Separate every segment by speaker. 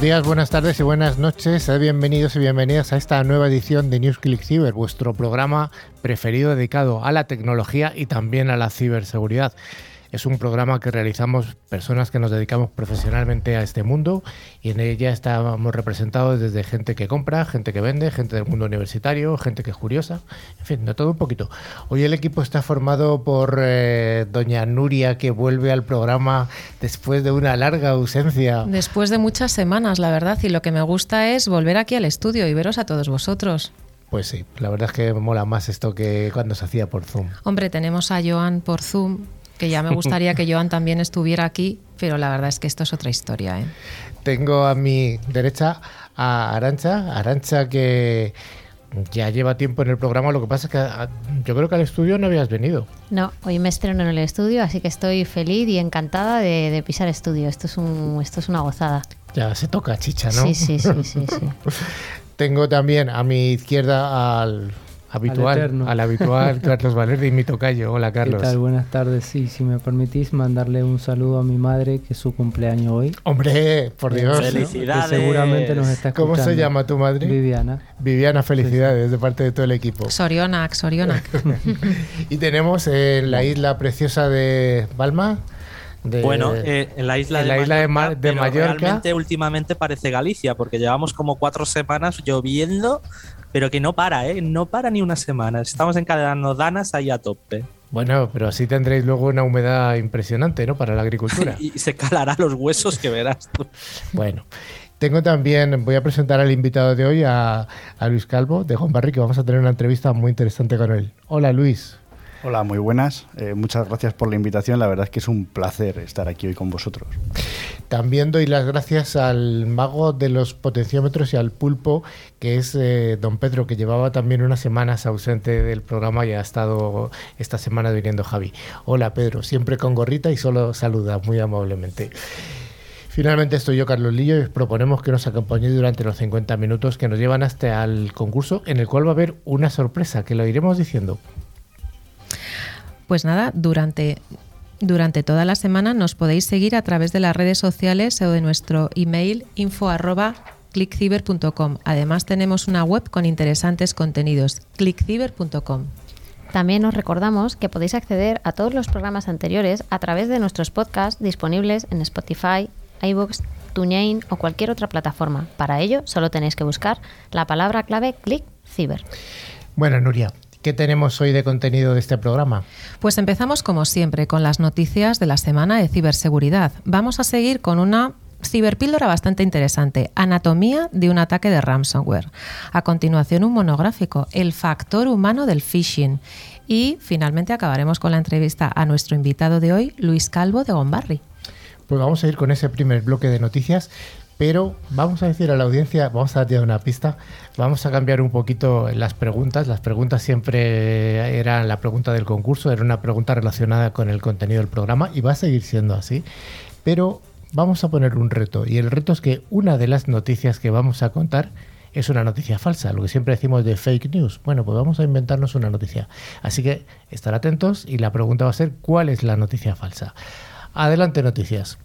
Speaker 1: Días, buenas tardes y buenas noches. Bienvenidos y bienvenidas a esta nueva edición de NewsClick Cyber, vuestro programa preferido dedicado a la tecnología y también a la ciberseguridad. Es un programa que realizamos personas que nos dedicamos profesionalmente a este mundo y en ella estamos representados desde gente que compra, gente que vende, gente del mundo universitario, gente que es curiosa, en fin, de todo un poquito. Hoy el equipo está formado por eh, doña Nuria que vuelve al programa después de una larga ausencia.
Speaker 2: Después de muchas semanas, la verdad, y lo que me gusta es volver aquí al estudio y veros a todos vosotros.
Speaker 1: Pues sí, la verdad es que me mola más esto que cuando se hacía por Zoom.
Speaker 2: Hombre, tenemos a Joan por Zoom, que ya me gustaría que Joan también estuviera aquí, pero la verdad es que esto es otra historia. ¿eh?
Speaker 1: Tengo a mi derecha a Arancha, Arancha que ya lleva tiempo en el programa, lo que pasa es que ah, yo creo que al estudio no habías venido.
Speaker 3: No, hoy me estreno en el estudio, así que estoy feliz y encantada de, pisar estudio. Esto es, un, esto es una gozada.
Speaker 1: Ya se toca chicha, ¿no?
Speaker 3: Sí, sí, sí, sí. sí.
Speaker 1: Tengo también a mi izquierda al habitual, al, habitual Carlos Valerdi y mi tocayo. Hola Carlos.
Speaker 4: ¿Qué tal? Buenas tardes. Sí, si me permitís mandarle un saludo a mi madre que es su cumpleaños hoy.
Speaker 1: Hombre, por Dios.
Speaker 5: Felicidades.
Speaker 4: Que seguramente nos está escuchando.
Speaker 1: ¿Cómo se llama tu madre?
Speaker 4: Viviana.
Speaker 1: Viviana, felicidades de parte de todo el equipo.
Speaker 2: Sorionac, Sorionac.
Speaker 1: y tenemos en la isla preciosa de Balma
Speaker 5: bueno, eh, en la isla,
Speaker 1: de, la isla Mallorca, de, Mallorca.
Speaker 5: Realmente, últimamente parece Galicia, porque llevamos como cuatro semanas lloviendo, pero que no para, ¿eh? No para ni una semana. Estamos encadenando danas ahí a tope.
Speaker 1: Bueno, pero así tendréis luego una humedad impresionante, ¿no? Para la agricultura.
Speaker 5: y se calará los huesos que verás tú.
Speaker 1: bueno. Tengo también, voy a presentar al invitado de hoy, a, a Luis Calvo, de Juan Barry, que vamos a tener una entrevista muy interesante con él. Hola Luis.
Speaker 6: Hola, muy buenas. Eh, muchas gracias por la invitación. La verdad es que es un placer estar aquí hoy con vosotros.
Speaker 1: También doy las gracias al mago de los potenciómetros y al pulpo, que es eh, don Pedro, que llevaba también unas semanas ausente del programa y ha estado esta semana viniendo Javi. Hola Pedro, siempre con gorrita y solo saluda muy amablemente. Finalmente estoy yo, Carlos Lillo, y os proponemos que nos acompañéis durante los 50 minutos que nos llevan hasta el concurso, en el cual va a haber una sorpresa, que lo iremos diciendo.
Speaker 2: Pues nada, durante, durante toda la semana nos podéis seguir a través de las redes sociales o de nuestro email info Además tenemos una web con interesantes contenidos, clickciber.com.
Speaker 3: También os recordamos que podéis acceder a todos los programas anteriores a través de nuestros podcasts disponibles en Spotify, iVoox, TuneIn o cualquier otra plataforma. Para ello, solo tenéis que buscar la palabra clave ClickCiber.
Speaker 1: Bueno, Nuria, ¿Qué tenemos hoy de contenido de este programa?
Speaker 2: Pues empezamos como siempre con las noticias de la semana de ciberseguridad. Vamos a seguir con una ciberpíldora bastante interesante, Anatomía de un ataque de ransomware. A continuación un monográfico, El factor humano del phishing. Y finalmente acabaremos con la entrevista a nuestro invitado de hoy, Luis Calvo de Gombarri.
Speaker 1: Pues vamos a ir con ese primer bloque de noticias pero vamos a decir a la audiencia, vamos a dar una pista, vamos a cambiar un poquito las preguntas. Las preguntas siempre eran la pregunta del concurso, era una pregunta relacionada con el contenido del programa y va a seguir siendo así, pero vamos a poner un reto y el reto es que una de las noticias que vamos a contar es una noticia falsa, lo que siempre decimos de fake news. Bueno, pues vamos a inventarnos una noticia. Así que estar atentos y la pregunta va a ser ¿cuál es la noticia falsa? Adelante noticias.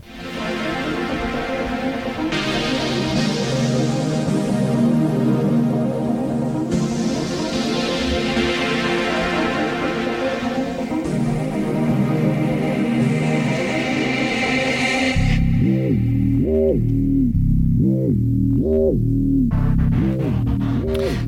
Speaker 1: Thank you.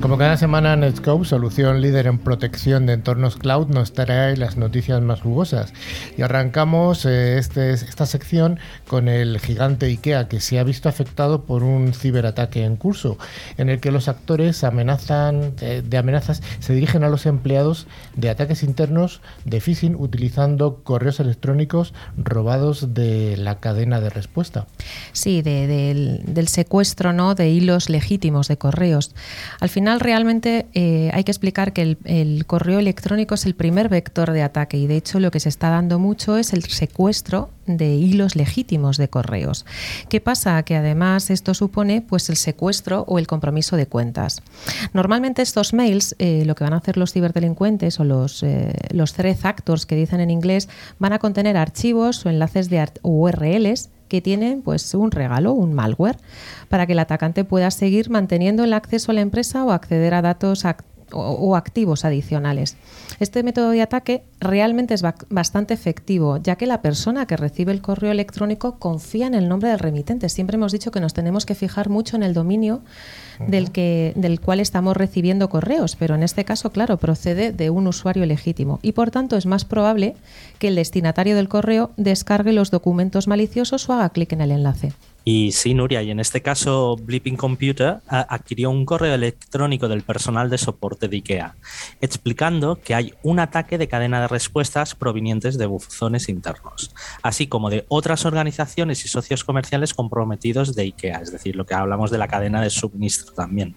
Speaker 1: Como cada semana, Netscope, solución líder en protección de entornos cloud, nos trae las noticias más jugosas. Y arrancamos eh, este, esta sección con el gigante IKEA, que se ha visto afectado por un ciberataque en curso, en el que los actores amenazan, eh, de amenazas se dirigen a los empleados de ataques internos de phishing utilizando correos electrónicos robados de la cadena de respuesta.
Speaker 2: Sí, del, del secuestro ¿no? de hilos legítimos de correos. Al final, realmente eh, hay que explicar que el, correo electrónico es el primer vector de ataque y de hecho lo que se está dando mucho es el secuestro de hilos legítimos de correos. ¿Qué pasa? Que además esto supone pues el secuestro o el compromiso de cuentas. Normalmente estos mails, eh, lo que van a hacer los ciberdelincuentes o los, eh, los actors que dicen en inglés, van a contener archivos o enlaces de URLs que tienen pues un regalo, un malware, para que el atacante pueda seguir manteniendo el acceso a la empresa o acceder a datos o, activos adicionales. Este método de ataque realmente es bastante efectivo, ya que la persona que recibe el correo electrónico confía en el nombre del remitente. Siempre hemos dicho que nos tenemos que fijar mucho en el dominio del, que, del cual estamos recibiendo correos, pero en este caso, claro, procede de un usuario legítimo y por tanto es más probable que el destinatario del correo descargue los documentos maliciosos o haga clic en el enlace.
Speaker 5: Y sí, Nuria, y en este caso Blipping Computer adquirió un correo electrónico del personal de soporte de IKEA, explicando que hay un ataque de cadena de respuestas provenientes de buzones internos, así como de otras organizaciones y socios comerciales comprometidos de IKEA, es decir, lo que hablamos de la cadena de suministro también.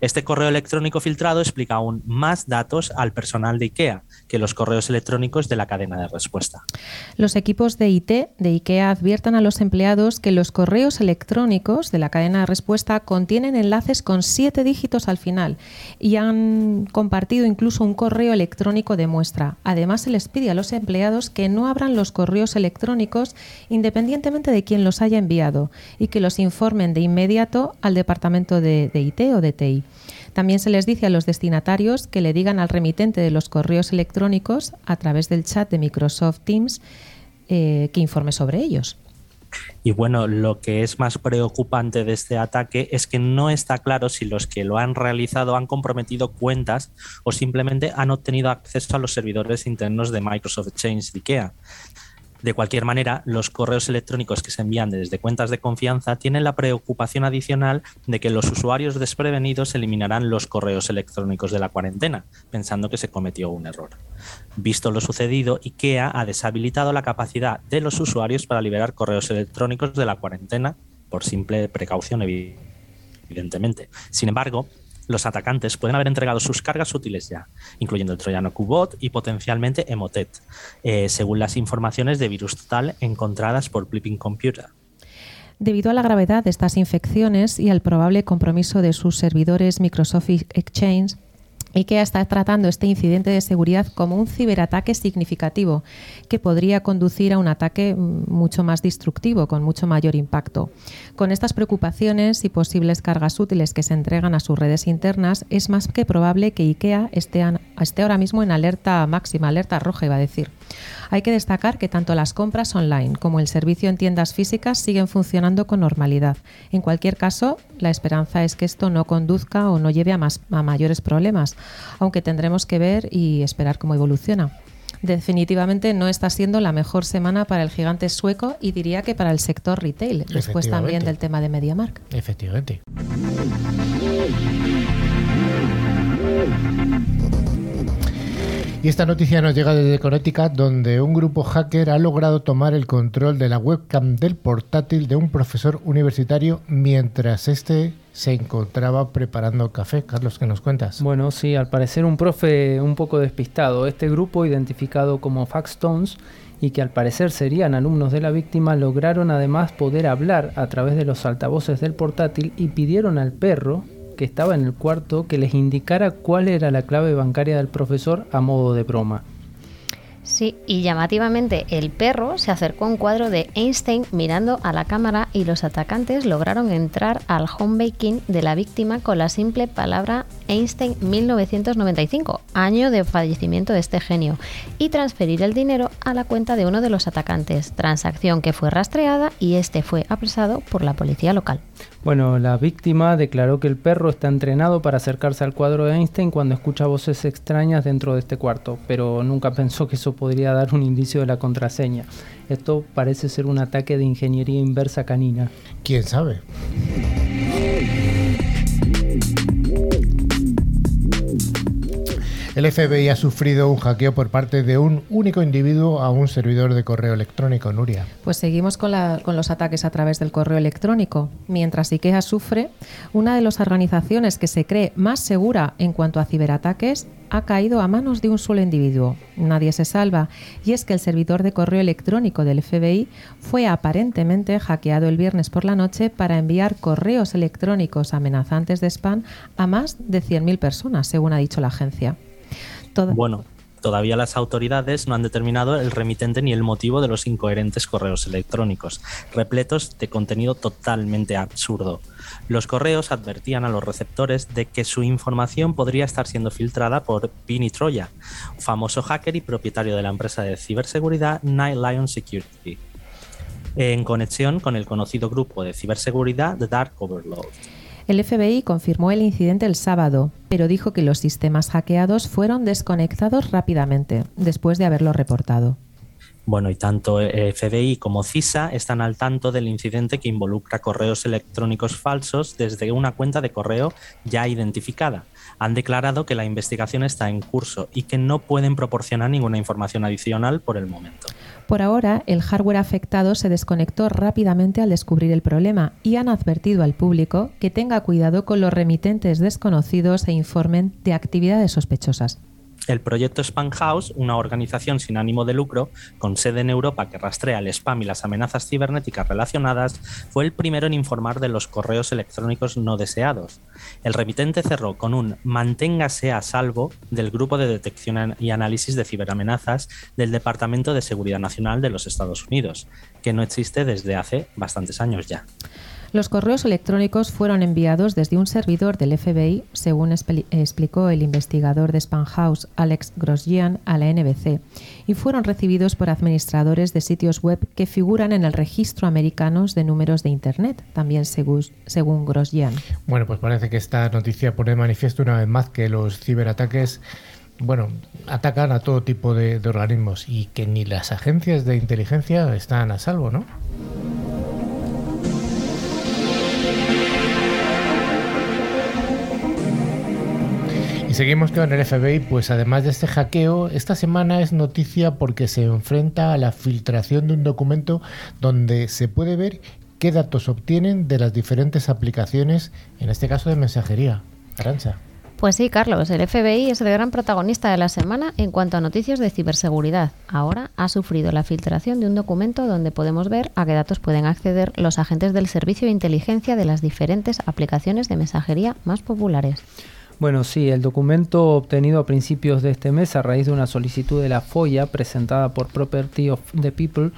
Speaker 5: Este correo electrónico filtrado explica aún más datos al personal de IKEA que los correos electrónicos de la cadena de respuesta.
Speaker 2: Los equipos de IT de IKEA adviertan a los empleados que los correos electrónicos de la cadena de respuesta contienen enlaces con siete dígitos al final y han compartido incluso un correo electrónico de muestra. Además, se les pide a los empleados que no abran los correos electrónicos independientemente de quién los haya enviado y que los informen de inmediato al departamento de, IT o de TI. También se les dice a los destinatarios que le digan al remitente de los correos electrónicos a través del chat de Microsoft Teams eh, que informe sobre ellos.
Speaker 5: Y bueno, lo que es más preocupante de este ataque es que no está claro si los que lo han realizado han comprometido cuentas o simplemente han obtenido acceso a los servidores internos de Microsoft Exchange de IKEA. De cualquier manera, los correos electrónicos que se envían desde cuentas de confianza tienen la preocupación adicional de que los usuarios desprevenidos eliminarán los correos electrónicos de la cuarentena, pensando que se cometió un error. Visto lo sucedido, IKEA ha deshabilitado la capacidad de los usuarios para liberar correos electrónicos de la cuarentena por simple precaución, evidentemente. Sin embargo, los atacantes pueden haber entregado sus cargas útiles ya, incluyendo el troyano Qbot y potencialmente Emotet, eh, según las informaciones de virus total encontradas por Blipping Computer.
Speaker 2: Debido a la gravedad de estas infecciones y al probable compromiso de sus servidores Microsoft Exchange, IKEA está tratando este incidente de seguridad como un ciberataque significativo que podría conducir a un ataque mm, mucho más destructivo, con mucho mayor impacto. Con estas preocupaciones y posibles cargas útiles que se entregan a sus redes internas, es más que probable que IKEA esté, esté ahora mismo en alerta máxima, alerta roja, iba a decir. Hay que destacar que tanto las compras online como el servicio en tiendas físicas siguen funcionando con normalidad. En cualquier caso, la esperanza es que esto no conduzca o no lleve a, más, a mayores problemas, aunque tendremos que ver y esperar cómo evoluciona. Definitivamente no está siendo la mejor semana para el gigante sueco y diría que para el sector retail, después también del tema de MediaMark.
Speaker 1: Efectivamente. Y esta noticia nos llega desde Connecticut, donde un grupo hacker ha logrado tomar el control de la webcam del portátil de un profesor universitario mientras este se encontraba preparando café. Carlos, ¿qué nos cuentas?
Speaker 4: Bueno, sí, al parecer un profe un poco despistado. Este grupo, identificado como Faxtones, y que al parecer serían alumnos de la víctima, lograron además poder hablar a través de los altavoces del portátil y pidieron al perro, que estaba en el cuarto que les indicara cuál era la clave bancaria del profesor a modo de broma.
Speaker 3: Sí, y llamativamente el perro se acercó a un cuadro de Einstein mirando a la cámara y los atacantes lograron entrar al home baking de la víctima con la simple palabra Einstein 1995, año de fallecimiento de este genio, y transferir el dinero a la cuenta de uno de los atacantes, transacción que fue rastreada y este fue apresado por la policía local.
Speaker 4: Bueno, la víctima declaró que el perro está entrenado para acercarse al cuadro de Einstein cuando escucha voces extrañas dentro de este cuarto, pero nunca pensó que eso podría dar un indicio de la contraseña. Esto parece ser un ataque de ingeniería inversa canina.
Speaker 1: ¿Quién sabe? El FBI ha sufrido un hackeo por parte de un único individuo a un servidor de correo electrónico, Nuria.
Speaker 2: Pues seguimos con, los ataques a través del correo electrónico. Mientras IKEA sufre, una de las organizaciones que se cree más segura en cuanto a ciberataques ha caído a manos de un solo individuo. Nadie se salva, y es que el servidor de correo electrónico del FBI fue aparentemente hackeado el viernes por la noche para enviar correos electrónicos amenazantes de spam a más de 100.000 personas, según ha dicho la agencia.
Speaker 5: Bueno, Todavía las autoridades no han determinado el remitente ni el motivo de los incoherentes correos electrónicos, repletos de contenido totalmente absurdo. Los correos advertían a los receptores de que su información podría estar siendo filtrada por Vinny Troya, famoso hacker y propietario de la empresa de ciberseguridad Night Lion Security, en conexión con el conocido grupo de ciberseguridad The Dark Overlord.
Speaker 2: El FBI confirmó el incidente el sábado, pero dijo que los sistemas hackeados fueron desconectados rápidamente, después de haberlo reportado.
Speaker 5: Bueno, y tanto FBI como CISA están al tanto del incidente que involucra correos electrónicos falsos desde una cuenta de correo ya identificada. Han declarado que la investigación está en curso y que no pueden proporcionar ninguna información adicional por el momento.
Speaker 2: Por ahora, el hardware afectado se desconectó rápidamente al descubrir el problema y han advertido al público que tenga cuidado con los remitentes desconocidos e informen de actividades sospechosas.
Speaker 5: El proyecto Spam House, una organización sin ánimo de lucro con sede en Europa que rastrea el spam y las amenazas cibernéticas relacionadas, fue el primero en informar de los correos electrónicos no deseados. El remitente cerró con un manténgase a salvo del Grupo de Detección y Análisis de Ciberamenazas del Departamento de Seguridad Nacional de los Estados Unidos, que no existe desde hace bastantes años ya.
Speaker 2: Los correos electrónicos fueron enviados desde un servidor del FBI, según explicó el investigador de Spam House Alex Grosjean a la NBC, y fueron recibidos por administradores de sitios web que figuran en el registro americano de números de Internet, también según, según Grosjean.
Speaker 1: Bueno, pues parece que esta noticia pone manifiesto una vez más que los ciberataques bueno, atacan a todo tipo de, de organismos y que ni las agencias de inteligencia están a salvo, ¿no? Seguimos con el FBI, pues además de este hackeo, esta semana es noticia porque se enfrenta a la filtración de un documento donde se puede ver qué datos obtienen de las diferentes aplicaciones, en este caso de mensajería. Arancha.
Speaker 3: Pues sí, Carlos, el FBI es el gran protagonista de la semana en cuanto a noticias de ciberseguridad. Ahora ha sufrido la filtración de un documento donde podemos ver a qué datos pueden acceder los agentes del servicio de inteligencia de las diferentes aplicaciones de mensajería más populares.
Speaker 4: Bueno, sí, el documento obtenido a principios de este mes a raíz de una solicitud de la FOIA presentada por Property of the People,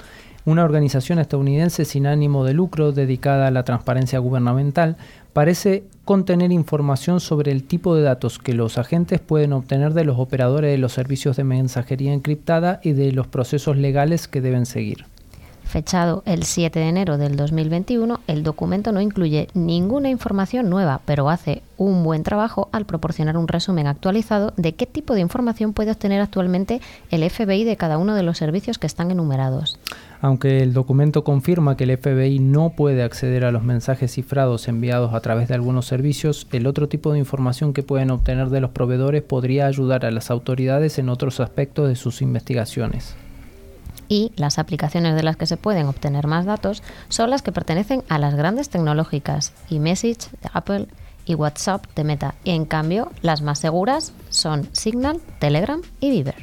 Speaker 4: una organización estadounidense sin ánimo de lucro dedicada a la transparencia gubernamental, parece contener información sobre el tipo de datos que los agentes pueden obtener de los operadores de los servicios de mensajería encriptada y de los procesos legales que deben seguir.
Speaker 3: Fechado el 7 de enero del 2021, el documento no incluye ninguna información nueva, pero hace un buen trabajo al proporcionar un resumen actualizado de qué tipo de información puede obtener actualmente el FBI de cada uno de los servicios que están enumerados.
Speaker 4: Aunque el documento confirma que el FBI no puede acceder a los mensajes cifrados enviados a través de algunos servicios, el otro tipo de información que pueden obtener de los proveedores podría ayudar a las autoridades en otros aspectos de sus investigaciones
Speaker 3: y las aplicaciones de las que se pueden obtener más datos son las que pertenecen a las grandes tecnológicas, eMessage de Apple y WhatsApp de Meta. Y en cambio, las más seguras son Signal, Telegram y Viber.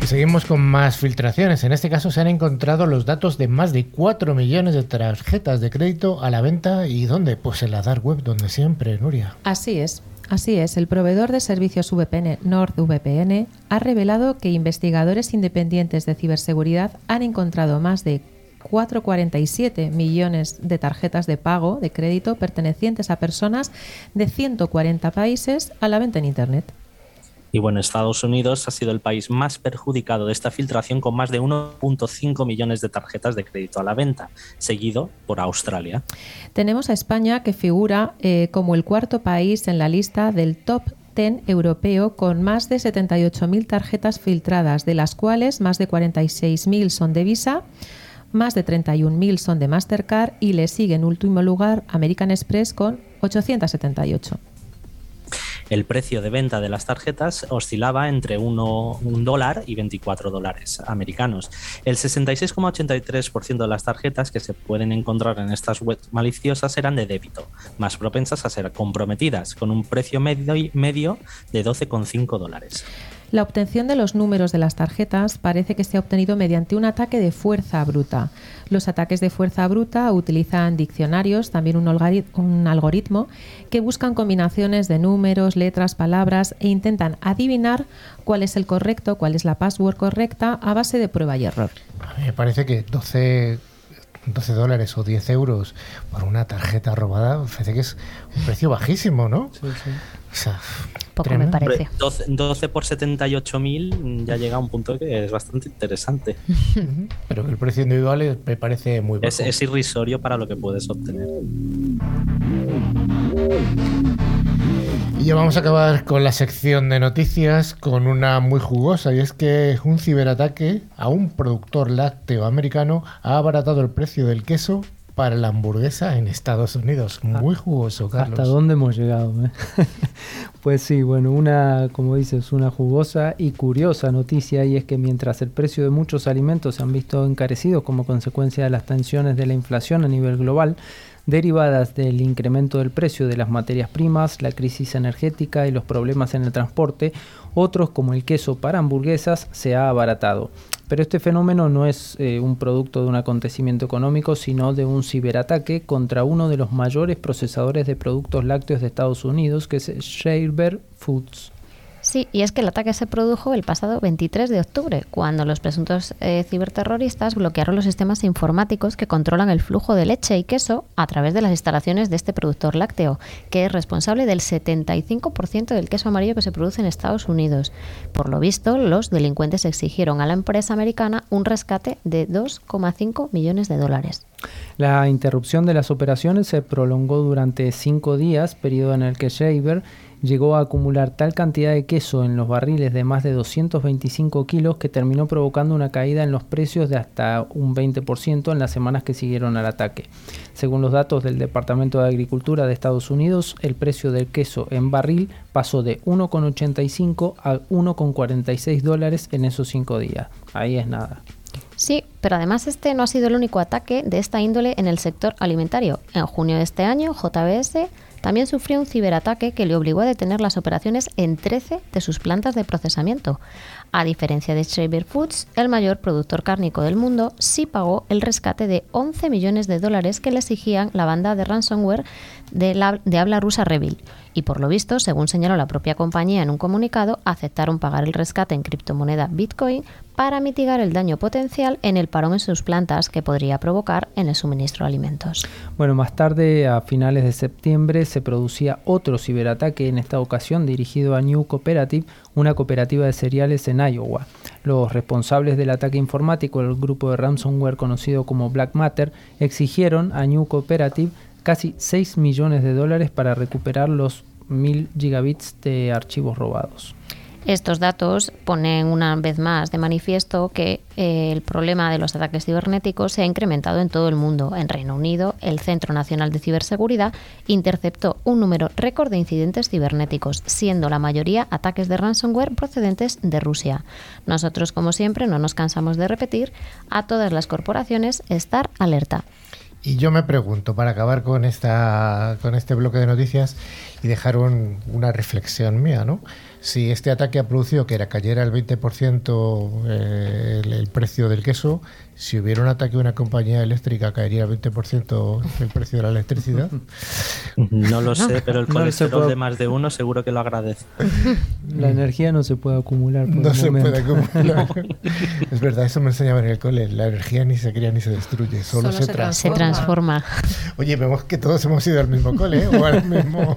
Speaker 1: Y seguimos con más filtraciones. En este caso se han encontrado los datos de más de 4 millones de tarjetas de crédito a la venta. ¿Y dónde? Pues en la dark web, donde siempre, Nuria.
Speaker 2: Así es. Así es, el proveedor de servicios VPN NordVPN ha revelado que investigadores independientes de ciberseguridad han encontrado más de 4,47 millones de tarjetas de pago de crédito pertenecientes a personas de 140 países a la venta en Internet.
Speaker 5: Y bueno, Estados Unidos ha sido el país más perjudicado de esta filtración con más de 1.5 millones de tarjetas de crédito a la venta, seguido por Australia.
Speaker 2: Tenemos a España que figura eh, como el cuarto país en la lista del top 10 europeo con más de 78.000 tarjetas filtradas, de las cuales más de 46.000 son de Visa, más de 31.000 son de Mastercard y le sigue en último lugar American Express con 878.
Speaker 5: El precio de venta de las tarjetas oscilaba entre 1 dólar y 24 dólares americanos. El 66,83% de las tarjetas que se pueden encontrar en estas webs maliciosas eran de débito, más propensas a ser comprometidas, con un precio medio, medio de 12,5 dólares.
Speaker 2: La obtención de los números de las tarjetas parece que se ha obtenido mediante un ataque de fuerza bruta. Los ataques de fuerza bruta utilizan diccionarios, también un, un algoritmo, que buscan combinaciones de números, letras, palabras e intentan adivinar cuál es el correcto, cuál es la password correcta a base de prueba y error.
Speaker 1: A mí me parece que 12 12 dólares o 10 euros por una tarjeta robada, parece que es un precio bajísimo, ¿no? Sí, sí.
Speaker 3: O sea, poco me parece.
Speaker 5: 12, 12 por 78.000 ya llega a un punto que es bastante interesante.
Speaker 1: Pero el precio individual me parece muy bajo.
Speaker 5: Es, es irrisorio para lo que puedes obtener.
Speaker 1: Y ya vamos a acabar con la sección de noticias con una muy jugosa y es que un ciberataque a un productor lácteo americano ha abaratado el precio del queso para la hamburguesa en Estados Unidos. Ah, muy jugoso, Carlos.
Speaker 4: ¿Hasta dónde hemos llegado? Eh? pues sí, bueno, una, como dices, una jugosa y curiosa noticia y es que mientras el precio de muchos alimentos se han visto encarecidos como consecuencia de las tensiones de la inflación a nivel global, derivadas del incremento del precio de las materias primas, la crisis energética y los problemas en el transporte, otros como el queso para hamburguesas se ha abaratado. Pero este fenómeno no es eh, un producto de un acontecimiento económico, sino de un ciberataque contra uno de los mayores procesadores de productos lácteos de Estados Unidos, que es Sharebear Foods.
Speaker 3: Sí, y es que el ataque se produjo el pasado 23 de octubre, cuando los presuntos eh, ciberterroristas bloquearon los sistemas informáticos que controlan el flujo de leche y queso a través de las instalaciones de este productor lácteo, que es responsable del 75% del queso amarillo que se produce en Estados Unidos. Por lo visto, los delincuentes exigieron a la empresa americana un rescate de 2,5 millones de dólares.
Speaker 4: La interrupción de las operaciones se prolongó durante cinco días, periodo en el que Shaver llegó a acumular tal cantidad de queso en los barriles de más de 225 kilos que terminó provocando una caída en los precios de hasta un 20% en las semanas que siguieron al ataque. Según los datos del Departamento de Agricultura de Estados Unidos, el precio del queso en barril pasó de 1,85 a 1,46 dólares en esos cinco días. Ahí es nada.
Speaker 3: Sí, pero además este no ha sido el único ataque de esta índole en el sector alimentario. En junio de este año, JBS también sufrió un ciberataque que le obligó a detener las operaciones en 13 de sus plantas de procesamiento. A diferencia de Shaver Foods, el mayor productor cárnico del mundo sí pagó el rescate de 11 millones de dólares que le exigían la banda de ransomware de, habla rusa Revil y por lo visto, según señaló la propia compañía en un comunicado, aceptaron pagar el rescate en criptomoneda Bitcoin para mitigar el daño potencial en el parón en sus plantas que podría provocar en el suministro de alimentos.
Speaker 4: Bueno, más tarde, a finales de septiembre, se producía otro ciberataque, en esta ocasión dirigido a New Cooperative, una cooperativa de cereales en Iowa. Los responsables del ataque informático, el grupo de ransomware conocido como Black Matter, exigieron a New Cooperative casi 6 millones de dólares para recuperar los 1000 gigabits de archivos robados.
Speaker 3: Estos datos ponen una vez más de manifiesto que eh, el problema de los ataques cibernéticos se ha incrementado en todo el mundo. En Reino Unido, el Centro Nacional de Ciberseguridad interceptó un número récord de incidentes cibernéticos, siendo la mayoría ataques de ransomware procedentes de Rusia. Nosotros, como siempre, no nos cansamos de repetir a todas las corporaciones estar alerta.
Speaker 1: Y yo me pregunto, para acabar con, esta, con este bloque de noticias y dejar una reflexión mía, ¿no? Si este ataque ha producido que era cayera el 20% eh, el, precio del queso, si hubiera un ataque a una compañía eléctrica caería el 20% el precio de la electricidad.
Speaker 5: No lo sé, pero el colesterol de más de uno seguro que lo agradece.
Speaker 4: La energía no se puede acumular.
Speaker 1: no se puede acumular. es verdad, eso me enseñaban en el cole. La energía ni se crea ni se destruye, solo, se, transforma.
Speaker 3: se, transforma.
Speaker 1: Oye, vemos que todos hemos ido al mismo cole ¿eh? o al mismo.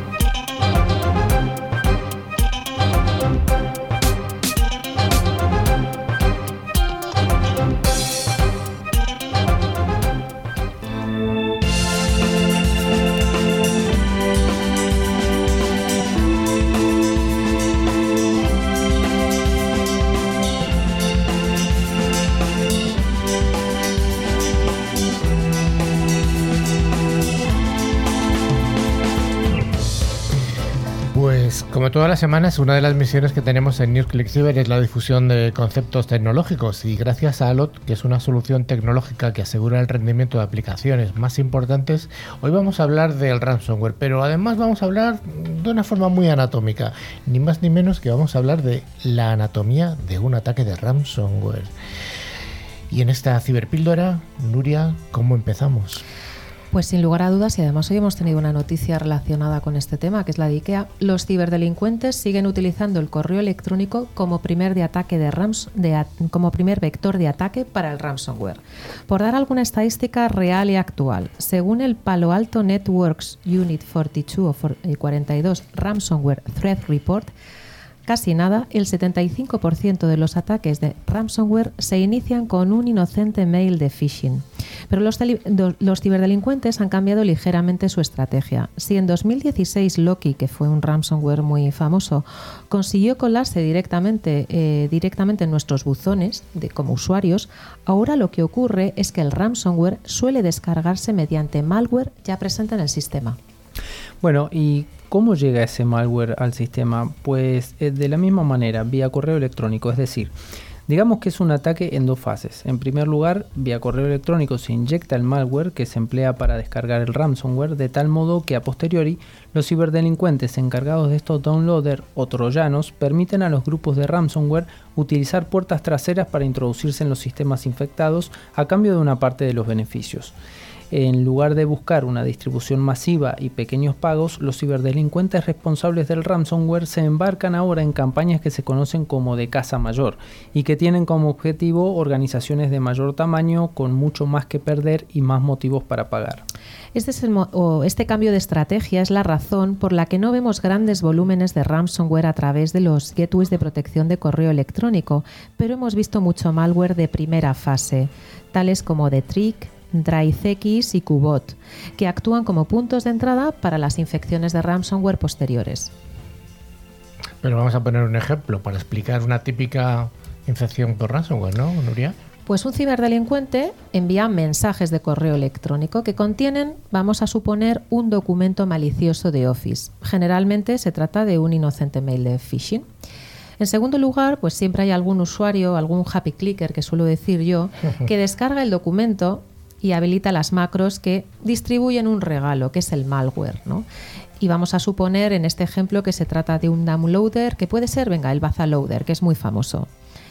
Speaker 1: Como todas las semanas, una de las misiones que tenemos en NewsClick es la difusión de conceptos tecnológicos y gracias a Alot, que es una solución tecnológica que asegura el rendimiento de aplicaciones más importantes, hoy vamos a hablar del ransomware, pero además vamos a hablar de una forma muy anatómica, ni más ni menos que vamos a hablar de la anatomía de un ataque de ransomware. Y en esta ciberpíldora, Nuria, ¿cómo empezamos?
Speaker 2: Pues sin lugar a dudas, y además hoy hemos tenido una noticia relacionada con este tema, que es la de IKEA, los ciberdelincuentes siguen utilizando el correo electrónico como primer, de ataque de rams, como primer vector de ataque para el ransomware. Por dar alguna estadística real y actual, según el Palo Alto Networks Unit 42 o 42 eh, Ransomware Threat Report, casi nada, el 75% de los ataques de ransomware se inician con un inocente mail de phishing. Pero los, ciberdelincuentes han cambiado ligeramente su estrategia. Si en 2016 Loki, que fue un ransomware muy famoso, consiguió colarse directamente, eh, directamente en nuestros buzones como usuarios, ahora lo que ocurre es que el ransomware suele descargarse mediante malware ya presente en el sistema.
Speaker 4: Bueno, y ¿Cómo llega ese malware al sistema? Pues eh, de la misma manera, vía correo electrónico, es decir, digamos que es un ataque en dos fases. En primer lugar, vía correo electrónico se inyecta el malware que se emplea para descargar el ransomware de tal modo que a posteriori los ciberdelincuentes encargados de estos downloaders o troyanos permiten a los grupos de ransomware utilizar puertas traseras para introducirse en los sistemas infectados a cambio de una parte de los beneficios en lugar de buscar una distribución masiva y pequeños pagos, los ciberdelincuentes responsables del ransomware se embarcan ahora en campañas que se conocen como de casa mayor y que tienen como objetivo organizaciones de mayor tamaño con mucho más que perder y más motivos para pagar.
Speaker 2: Este, este cambio de estrategia es la razón por la que no vemos grandes volúmenes de ransomware a través de los gateways de protección de correo electrónico, pero hemos visto mucho malware de primera fase, tales como The Trick, DryCX y Qbot, que actúan como puntos de entrada para las infecciones de ransomware posteriores.
Speaker 1: Pero vamos a poner un ejemplo para explicar una típica infección por ransomware, ¿no, Nuria?
Speaker 2: Pues un ciberdelincuente envía mensajes de correo electrónico que contienen, vamos a suponer, un documento malicioso de Office. Generalmente se trata de un inocente mail de phishing. En segundo lugar, pues siempre hay algún usuario, algún happy clicker que suelo decir yo, que descarga el documento y habilita las macros que distribuyen un regalo, que es el malware. ¿no? Y vamos a suponer en este ejemplo que se trata de un downloader, que puede ser, venga, el Bazaloader, que es muy famoso.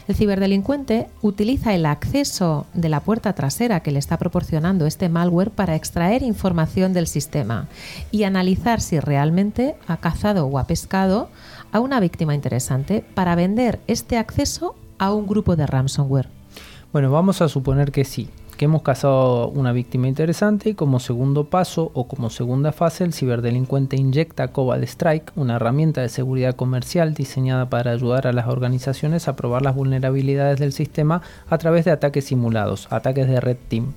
Speaker 2: El ciberdelincuente utiliza el acceso de la puerta trasera que le está proporcionando este malware para extraer información del sistema y analizar si realmente ha cazado o ha pescado a una víctima interesante para vender este acceso a un grupo de ransomware.
Speaker 4: Bueno, vamos a suponer que sí, que hemos cazado una víctima interesante y como segundo paso o como segunda fase el ciberdelincuente inyecta Cobalt Strike, una herramienta de seguridad comercial diseñada para ayudar a las organizaciones a probar las vulnerabilidades del sistema a través de ataques simulados, ataques de Red Team.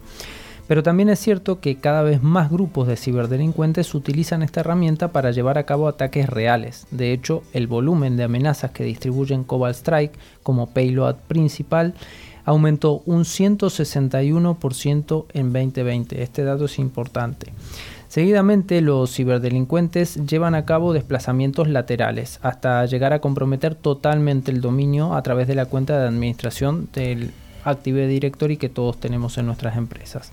Speaker 4: Pero también es cierto que cada vez más grupos de ciberdelincuentes utilizan esta herramienta para llevar a cabo ataques reales. De hecho, el volumen de amenazas que distribuyen Cobalt Strike como payload principal aumentó un 161% en 2020. Este dato es importante. Seguidamente los ciberdelincuentes llevan a cabo desplazamientos laterales hasta llegar a comprometer totalmente el dominio a través de la cuenta de administración del Active Directory que todos tenemos en nuestras empresas.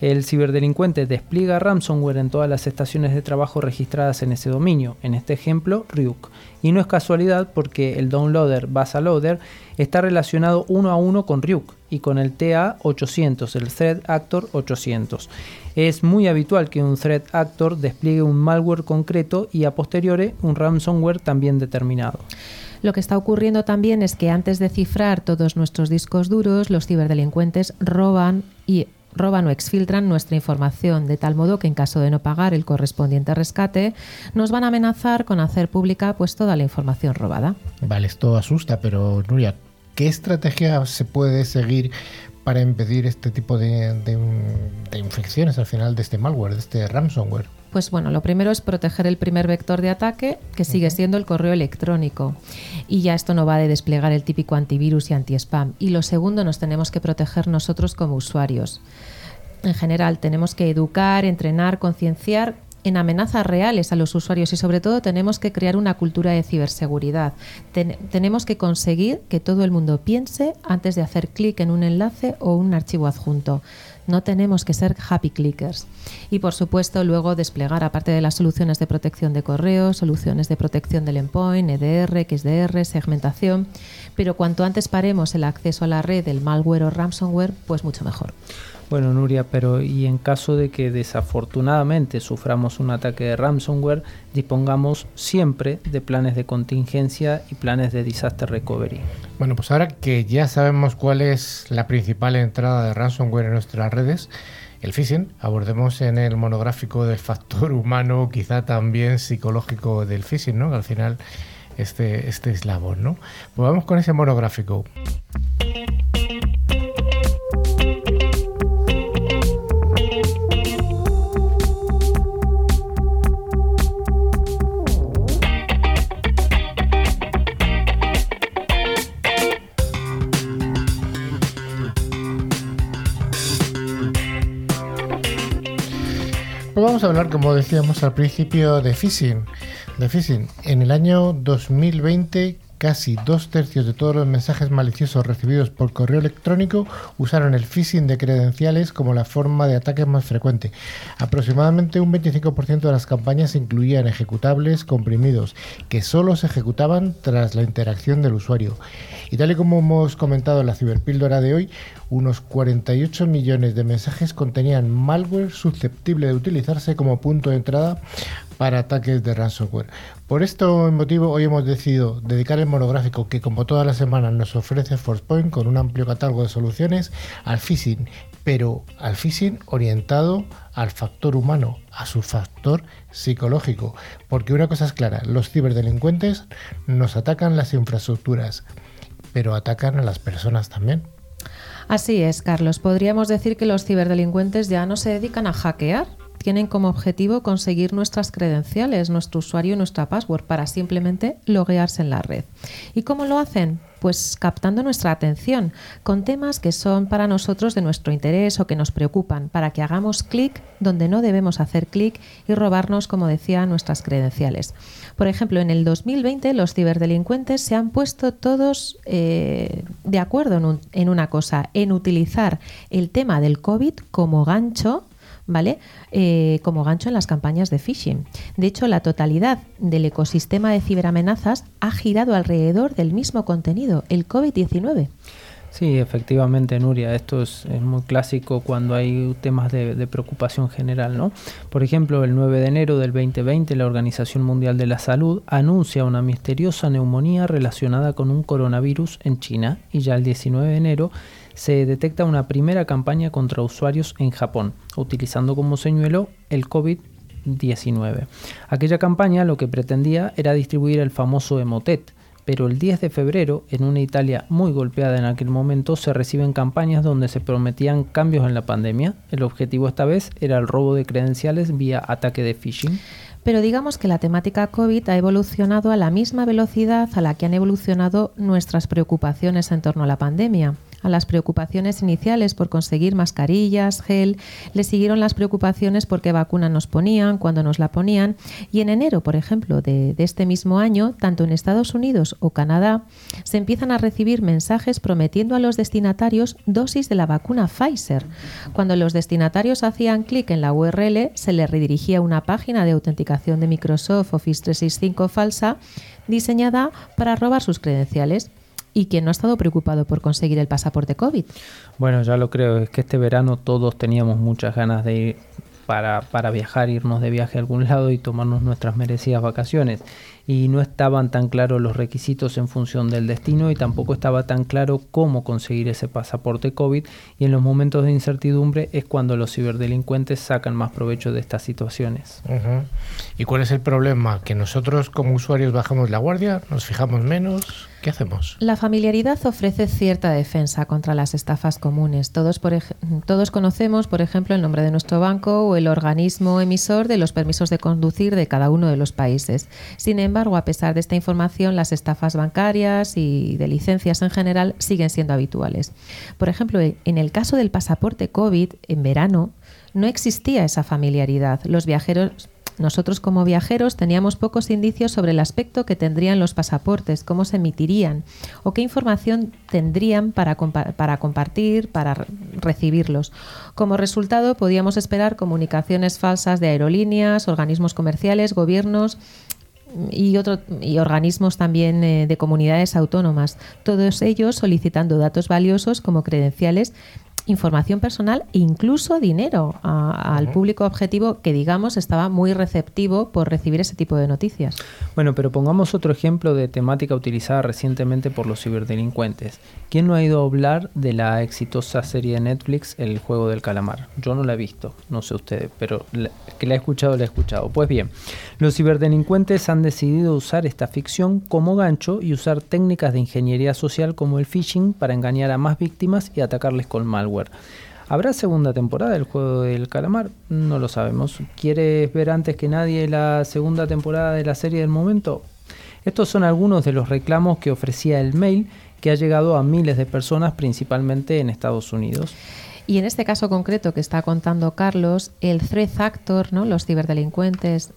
Speaker 4: El ciberdelincuente despliega ransomware en todas las estaciones de trabajo registradas en ese dominio, en este ejemplo Ryuk. Y no es casualidad porque el downloader Basaloader está relacionado uno a uno con Ryuk y con el TA800, el Threat Actor 800. Es muy habitual que un Threat Actor despliegue un malware concreto y a posteriori un ransomware también determinado.
Speaker 2: Lo que está ocurriendo también es que antes de cifrar todos nuestros discos duros, los ciberdelincuentes roban y roban o exfiltran nuestra información, de tal modo que en caso de no pagar el correspondiente rescate, nos van a amenazar con hacer pública pues toda la información robada.
Speaker 1: Vale, esto asusta, pero Nuria, ¿qué estrategia se puede seguir para impedir este tipo de, de infecciones al final de este malware, de este ransomware?
Speaker 2: Pues bueno, lo primero es proteger el primer vector de ataque, que sigue siendo el correo electrónico. Y ya esto no va de desplegar el típico antivirus y anti-spam. Y lo segundo, nos tenemos que proteger nosotros como usuarios. En general, tenemos que educar, entrenar, concienciar en amenazas reales a los usuarios y sobre todo tenemos que crear una cultura de ciberseguridad. tenemos que conseguir que todo el mundo piense antes de hacer clic en un enlace o un archivo adjunto. No tenemos que ser happy clickers. Y por supuesto, luego desplegar, aparte de las soluciones de protección de correo, soluciones de protección del endpoint, EDR, XDR, segmentación. Pero cuanto antes paremos el acceso a la red del malware o ransomware, pues mucho mejor.
Speaker 4: Bueno, Nuria, pero y en caso de que desafortunadamente suframos un ataque de ransomware, dispongamos siempre de planes de contingencia y planes de disaster recovery.
Speaker 1: Bueno, pues ahora que ya sabemos cuál es la principal entrada de ransomware en nuestras redes, el phishing, abordemos en el monográfico del factor humano, quizá también psicológico del phishing, ¿no? Que al final este, este eslabón, ¿no? Pues vamos con ese monográfico. Vamos a hablar, como decíamos al principio, de phishing. De phishing. En el año 2020 Casi dos tercios de todos los mensajes maliciosos recibidos por correo electrónico usaron el phishing de credenciales como la forma de ataque más frecuente. Aproximadamente un 25% de las campañas incluían ejecutables comprimidos que solo se ejecutaban tras la interacción del usuario. Y tal y como hemos comentado en la ciberpíldora de hoy, unos 48 millones de mensajes contenían malware susceptible de utilizarse como punto de entrada para ataques de ransomware. Por este motivo, hoy hemos decidido dedicar el monográfico que, como todas las semanas, nos ofrece ForcePoint con un amplio catálogo de soluciones al phishing, pero al phishing orientado al factor humano, a su factor psicológico. Porque una cosa es clara, los ciberdelincuentes nos atacan las infraestructuras, pero atacan a las personas también.
Speaker 2: Así es, Carlos. Podríamos decir que los ciberdelincuentes ya no se dedican a hackear, tienen como objetivo conseguir nuestras credenciales, nuestro usuario y nuestra password para simplemente loguearse en la red. ¿Y cómo lo hacen? Pues captando nuestra atención con temas que son para nosotros de nuestro interés o que nos preocupan, para que hagamos clic donde no debemos hacer clic y robarnos, como decía, nuestras credenciales. Por ejemplo, en el 2020 los ciberdelincuentes se han puesto todos eh, de acuerdo en una cosa, en utilizar el tema del COVID como gancho ¿vale? Eh, como gancho en las campañas de phishing. De hecho, la totalidad del ecosistema de ciberamenazas ha girado alrededor del mismo contenido, el COVID-19.
Speaker 4: Sí, efectivamente, Nuria, esto es, muy clásico cuando hay temas de, preocupación general, ¿no? Por ejemplo, el 9 de enero del 2020, la Organización Mundial de la Salud anuncia una misteriosa neumonía relacionada con un coronavirus en China y ya el 19 de enero se detecta una primera campaña contra usuarios en Japón, utilizando como señuelo el COVID-19. Aquella campaña lo que pretendía era distribuir el famoso Emotet, pero el 10 de febrero, en una Italia muy golpeada en aquel momento, se reciben campañas donde se prometían cambios en la pandemia. El objetivo esta vez era el robo de credenciales vía ataque de phishing.
Speaker 2: Pero digamos que la temática COVID ha evolucionado a la misma velocidad a la que han evolucionado nuestras preocupaciones en torno a la pandemia. A las preocupaciones iniciales por conseguir mascarillas, gel, le siguieron las preocupaciones por qué vacuna nos ponían, cuándo nos la ponían. Y en enero, por ejemplo, de, de este mismo año, tanto en Estados Unidos o Canadá, se empiezan a recibir mensajes prometiendo a los destinatarios dosis de la vacuna Pfizer. Cuando los destinatarios hacían clic en la URL, se les redirigía a una página de autenticación de Microsoft Office 365 falsa diseñada para robar sus credenciales y quien no ha estado preocupado por conseguir el pasaporte COVID.
Speaker 4: Bueno, ya lo creo, es que este verano todos teníamos muchas ganas de ir para, para viajar, irnos de viaje a algún lado y tomarnos nuestras merecidas vacaciones y no estaban tan claros los requisitos en función del destino y tampoco estaba tan claro cómo conseguir ese pasaporte COVID y en los momentos de incertidumbre es cuando los ciberdelincuentes sacan más provecho de estas situaciones.
Speaker 1: ¿Y cuál es el problema? Que nosotros como usuarios bajamos la guardia, nos fijamos menos. ¿Qué hacemos?
Speaker 2: La familiaridad ofrece cierta defensa contra las estafas comunes. Todos, por todos conocemos, por ejemplo, el nombre de nuestro banco o el organismo emisor de los permisos de conducir de cada uno de los países. Sin embargo, embargo, a pesar de esta información, las estafas bancarias y de licencias en general siguen siendo habituales. Por ejemplo, en el caso del pasaporte COVID, en verano, no existía esa familiaridad. Los viajeros nosotros como viajeros teníamos pocos indicios sobre el aspecto que tendrían los pasaportes, cómo se emitirían o qué información tendrían para, para compartir, para recibirlos. Como resultado, podíamos esperar comunicaciones falsas de aerolíneas, organismos comerciales, gobiernos y, otro, y organismos también eh, de comunidades autónomas, todos ellos solicitando datos valiosos como credenciales información personal e incluso dinero al público objetivo que, digamos, estaba muy receptivo por recibir ese tipo de noticias.
Speaker 4: Bueno, pero pongamos otro ejemplo de temática utilizada recientemente por los ciberdelincuentes. ¿Quién no ha ido a hablar de la exitosa serie de Netflix El juego del calamar? Yo no la he visto, no sé ustedes, pero que la he escuchado, la he escuchado. Pues bien, los ciberdelincuentes han decidido usar esta ficción como gancho y usar técnicas de ingeniería social como el phishing para engañar a más víctimas y atacarles con malware. ¿Habrá segunda temporada del juego del calamar? No lo sabemos. ¿Quieres ver antes que nadie la segunda temporada de la serie del momento? Estos son algunos de los reclamos que ofrecía el mail que ha llegado a miles de personas, principalmente en Estados Unidos.
Speaker 2: Y en este caso concreto que está contando Carlos, el threat actor, ¿no? los ciberdelincuentes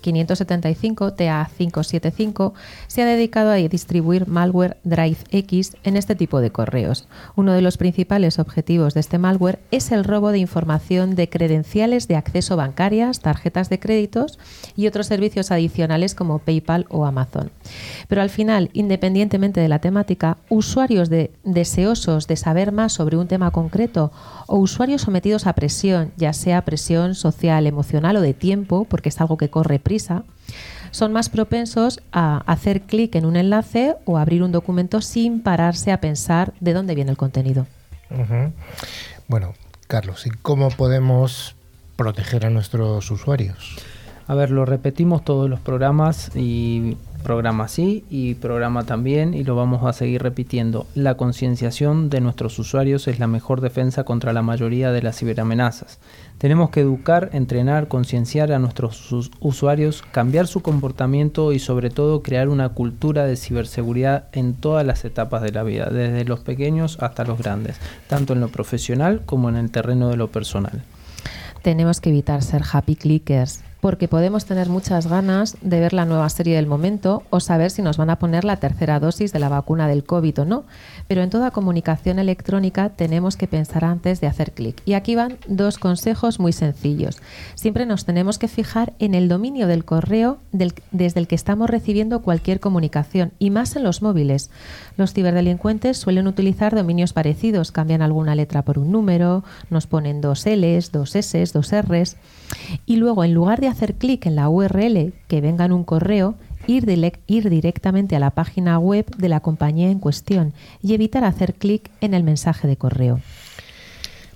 Speaker 2: 575 eh, TA575, se ha dedicado a distribuir malware Drive X en este tipo de correos. Uno de los principales objetivos de este malware es el robo de información de credenciales de acceso bancarias, tarjetas de créditos y otros servicios adicionales como PayPal o Amazon. Pero al final, independientemente de la temática, usuarios de, deseosos de saber más sobre un tema concreto o usuarios sometidos a presión, ya sea presión social, emocional o de tiempo, porque es algo que corre prisa, son más propensos a hacer clic en un enlace o abrir un documento sin pararse a pensar de dónde viene el contenido.
Speaker 1: Bueno, Carlos, ¿y cómo podemos proteger a nuestros usuarios?
Speaker 4: A ver, lo repetimos todos los programas y Programa sí y programa también y lo vamos a seguir repitiendo. La concienciación de nuestros usuarios es la mejor defensa contra la mayoría de las ciberamenazas. Tenemos que educar, entrenar, concienciar a nuestros usuarios, cambiar su comportamiento y sobre todo crear una cultura de ciberseguridad en todas las etapas de la vida, desde los pequeños hasta los grandes, tanto en lo profesional como en el terreno de lo personal.
Speaker 2: Tenemos que evitar ser happy clickers, porque podemos tener muchas ganas de ver la nueva serie del momento o saber si nos van a poner la tercera dosis de la vacuna del COVID o no. Pero en toda comunicación electrónica tenemos que pensar antes de hacer clic. Y aquí van dos consejos muy sencillos. Siempre nos tenemos que fijar en el dominio del correo desde el que estamos recibiendo cualquier comunicación, y más en los móviles. Los ciberdelincuentes suelen utilizar dominios parecidos, cambian alguna letra por un número, nos ponen dos Ls, dos S, dos Rs. Y luego, en lugar de hacer clic en la URL que venga en un correo, ir, ir, directamente a la página web de la compañía en cuestión y evitar hacer clic en el mensaje de correo.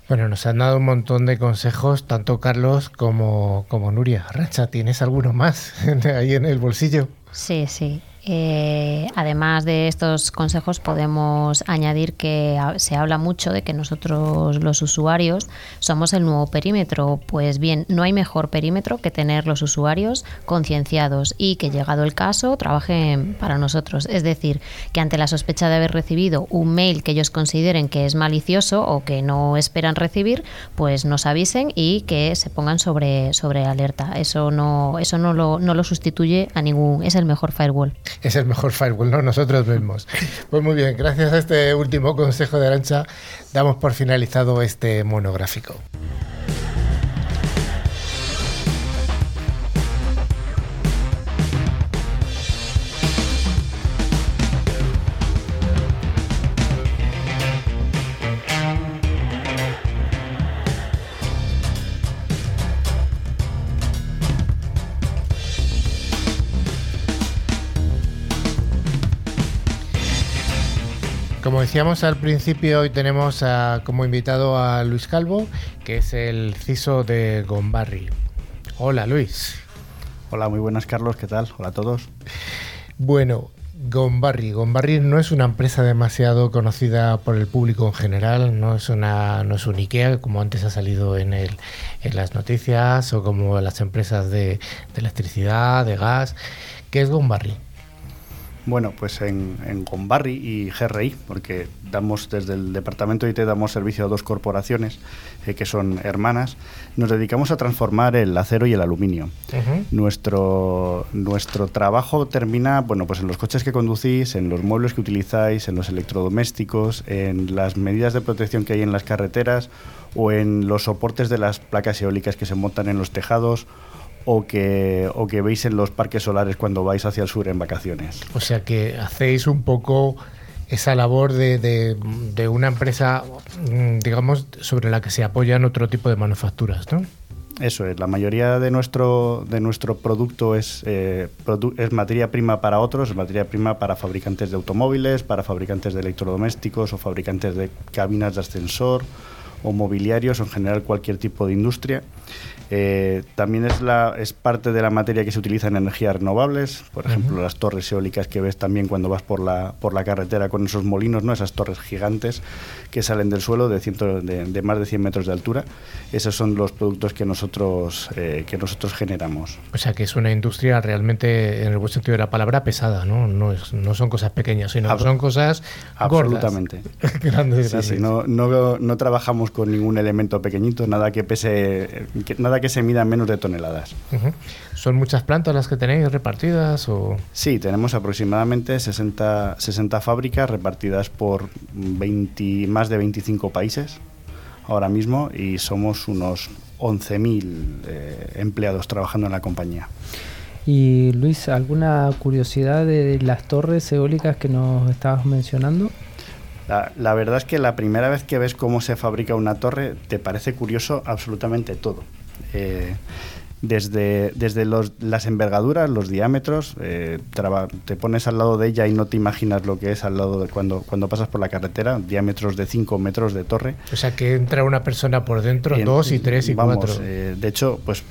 Speaker 1: Bueno, nos han dado un montón de consejos, tanto Carlos como, como Nuria. Racha, ¿tienes alguno más ahí en el bolsillo?
Speaker 3: Sí, sí. Eh, además de estos consejos, podemos añadir que se habla mucho de que nosotros los usuarios somos el nuevo perímetro. Pues bien, no hay mejor perímetro que tener los usuarios concienciados y que llegado el caso trabajen para nosotros. Es decir, que ante la sospecha de haber recibido un mail que ellos consideren que es malicioso o que no esperan recibir, pues nos avisen y que se pongan sobre, sobre alerta. Eso no, eso no lo, no lo sustituye a ningún, es el mejor firewall
Speaker 1: es el mejor firewall, ¿no? Nosotros mismos. Pues muy bien, gracias a este último consejo de Arancha, damos por finalizado este monográfico. Decíamos al principio, hoy tenemos como invitado a Luis Calvo, que es el CISO de Gombarri. Hola Luis.
Speaker 6: Hola, muy buenas Carlos, ¿qué tal? Hola a todos.
Speaker 1: Bueno, Gombarri. Gombarri no es una empresa demasiado conocida por el público en general, no es una no es un IKEA como antes ha salido en, el, en las noticias o como las empresas de, de electricidad, de gas. ¿Qué es Gombarri?
Speaker 6: Bueno, pues en, en Gombarri y GRI, porque damos desde el departamento de IT damos servicio a dos corporaciones eh, que son hermanas, nos dedicamos a transformar el acero y el aluminio. nuestro, nuestro trabajo termina bueno, pues en los coches que conducís, en los muebles que utilizáis, en los electrodomésticos, en las medidas de protección que hay en las carreteras o en los soportes de las placas eólicas que se montan en los tejados o que, o que veis en los parques solares cuando vais hacia el sur en vacaciones.
Speaker 1: O sea que hacéis un poco esa labor de, de, una empresa, mm, digamos, sobre la que se apoyan otro tipo de manufacturas, ¿no?
Speaker 6: Eso es, la mayoría de nuestro, de nuestro producto es, eh, es materia prima para otros, es materia prima para fabricantes de automóviles, para fabricantes de electrodomésticos o fabricantes de cabinas de ascensor o mobiliarios o en general cualquier tipo de industria. Eh, también es, la, es parte de la materia que se utiliza en energías renovables, por ejemplo, las torres eólicas que ves también cuando vas por la, por la carretera con esos molinos, ¿no? esas torres gigantes que salen del suelo de, ciento, de, más de 100 metros de altura. Esos son los productos que nosotros, eh, que nosotros generamos.
Speaker 1: O sea que es una industria realmente, en el buen sentido de la palabra, pesada, ¿no? No, es, no son cosas pequeñas, sino son cosas
Speaker 6: Absolutamente.
Speaker 1: grandes,
Speaker 6: no, no, no, trabajamos con ningún elemento pequeñito, nada que pese, nada que se mida menos de toneladas.
Speaker 1: ¿Son muchas plantas las que tenéis repartidas? O?
Speaker 6: Sí, tenemos aproximadamente 60, 60 fábricas repartidas por 20, más de 25 países ahora mismo y somos unos 11.000 eh, empleados trabajando en la compañía.
Speaker 4: Y Luis, ¿alguna curiosidad de las torres eólicas que nos estabas mencionando?
Speaker 6: La, la, verdad es que la primera vez que ves cómo se fabrica una torre te parece curioso absolutamente todo. Eh, desde, desde las envergaduras, los diámetros, eh, te pones al lado de ella y no te imaginas lo que es al lado de cuando, cuando pasas por la carretera, diámetros de 5 metros de torre.
Speaker 1: O sea que entra una persona por dentro, dos y tres y cuatro.
Speaker 6: Eh, de hecho, pues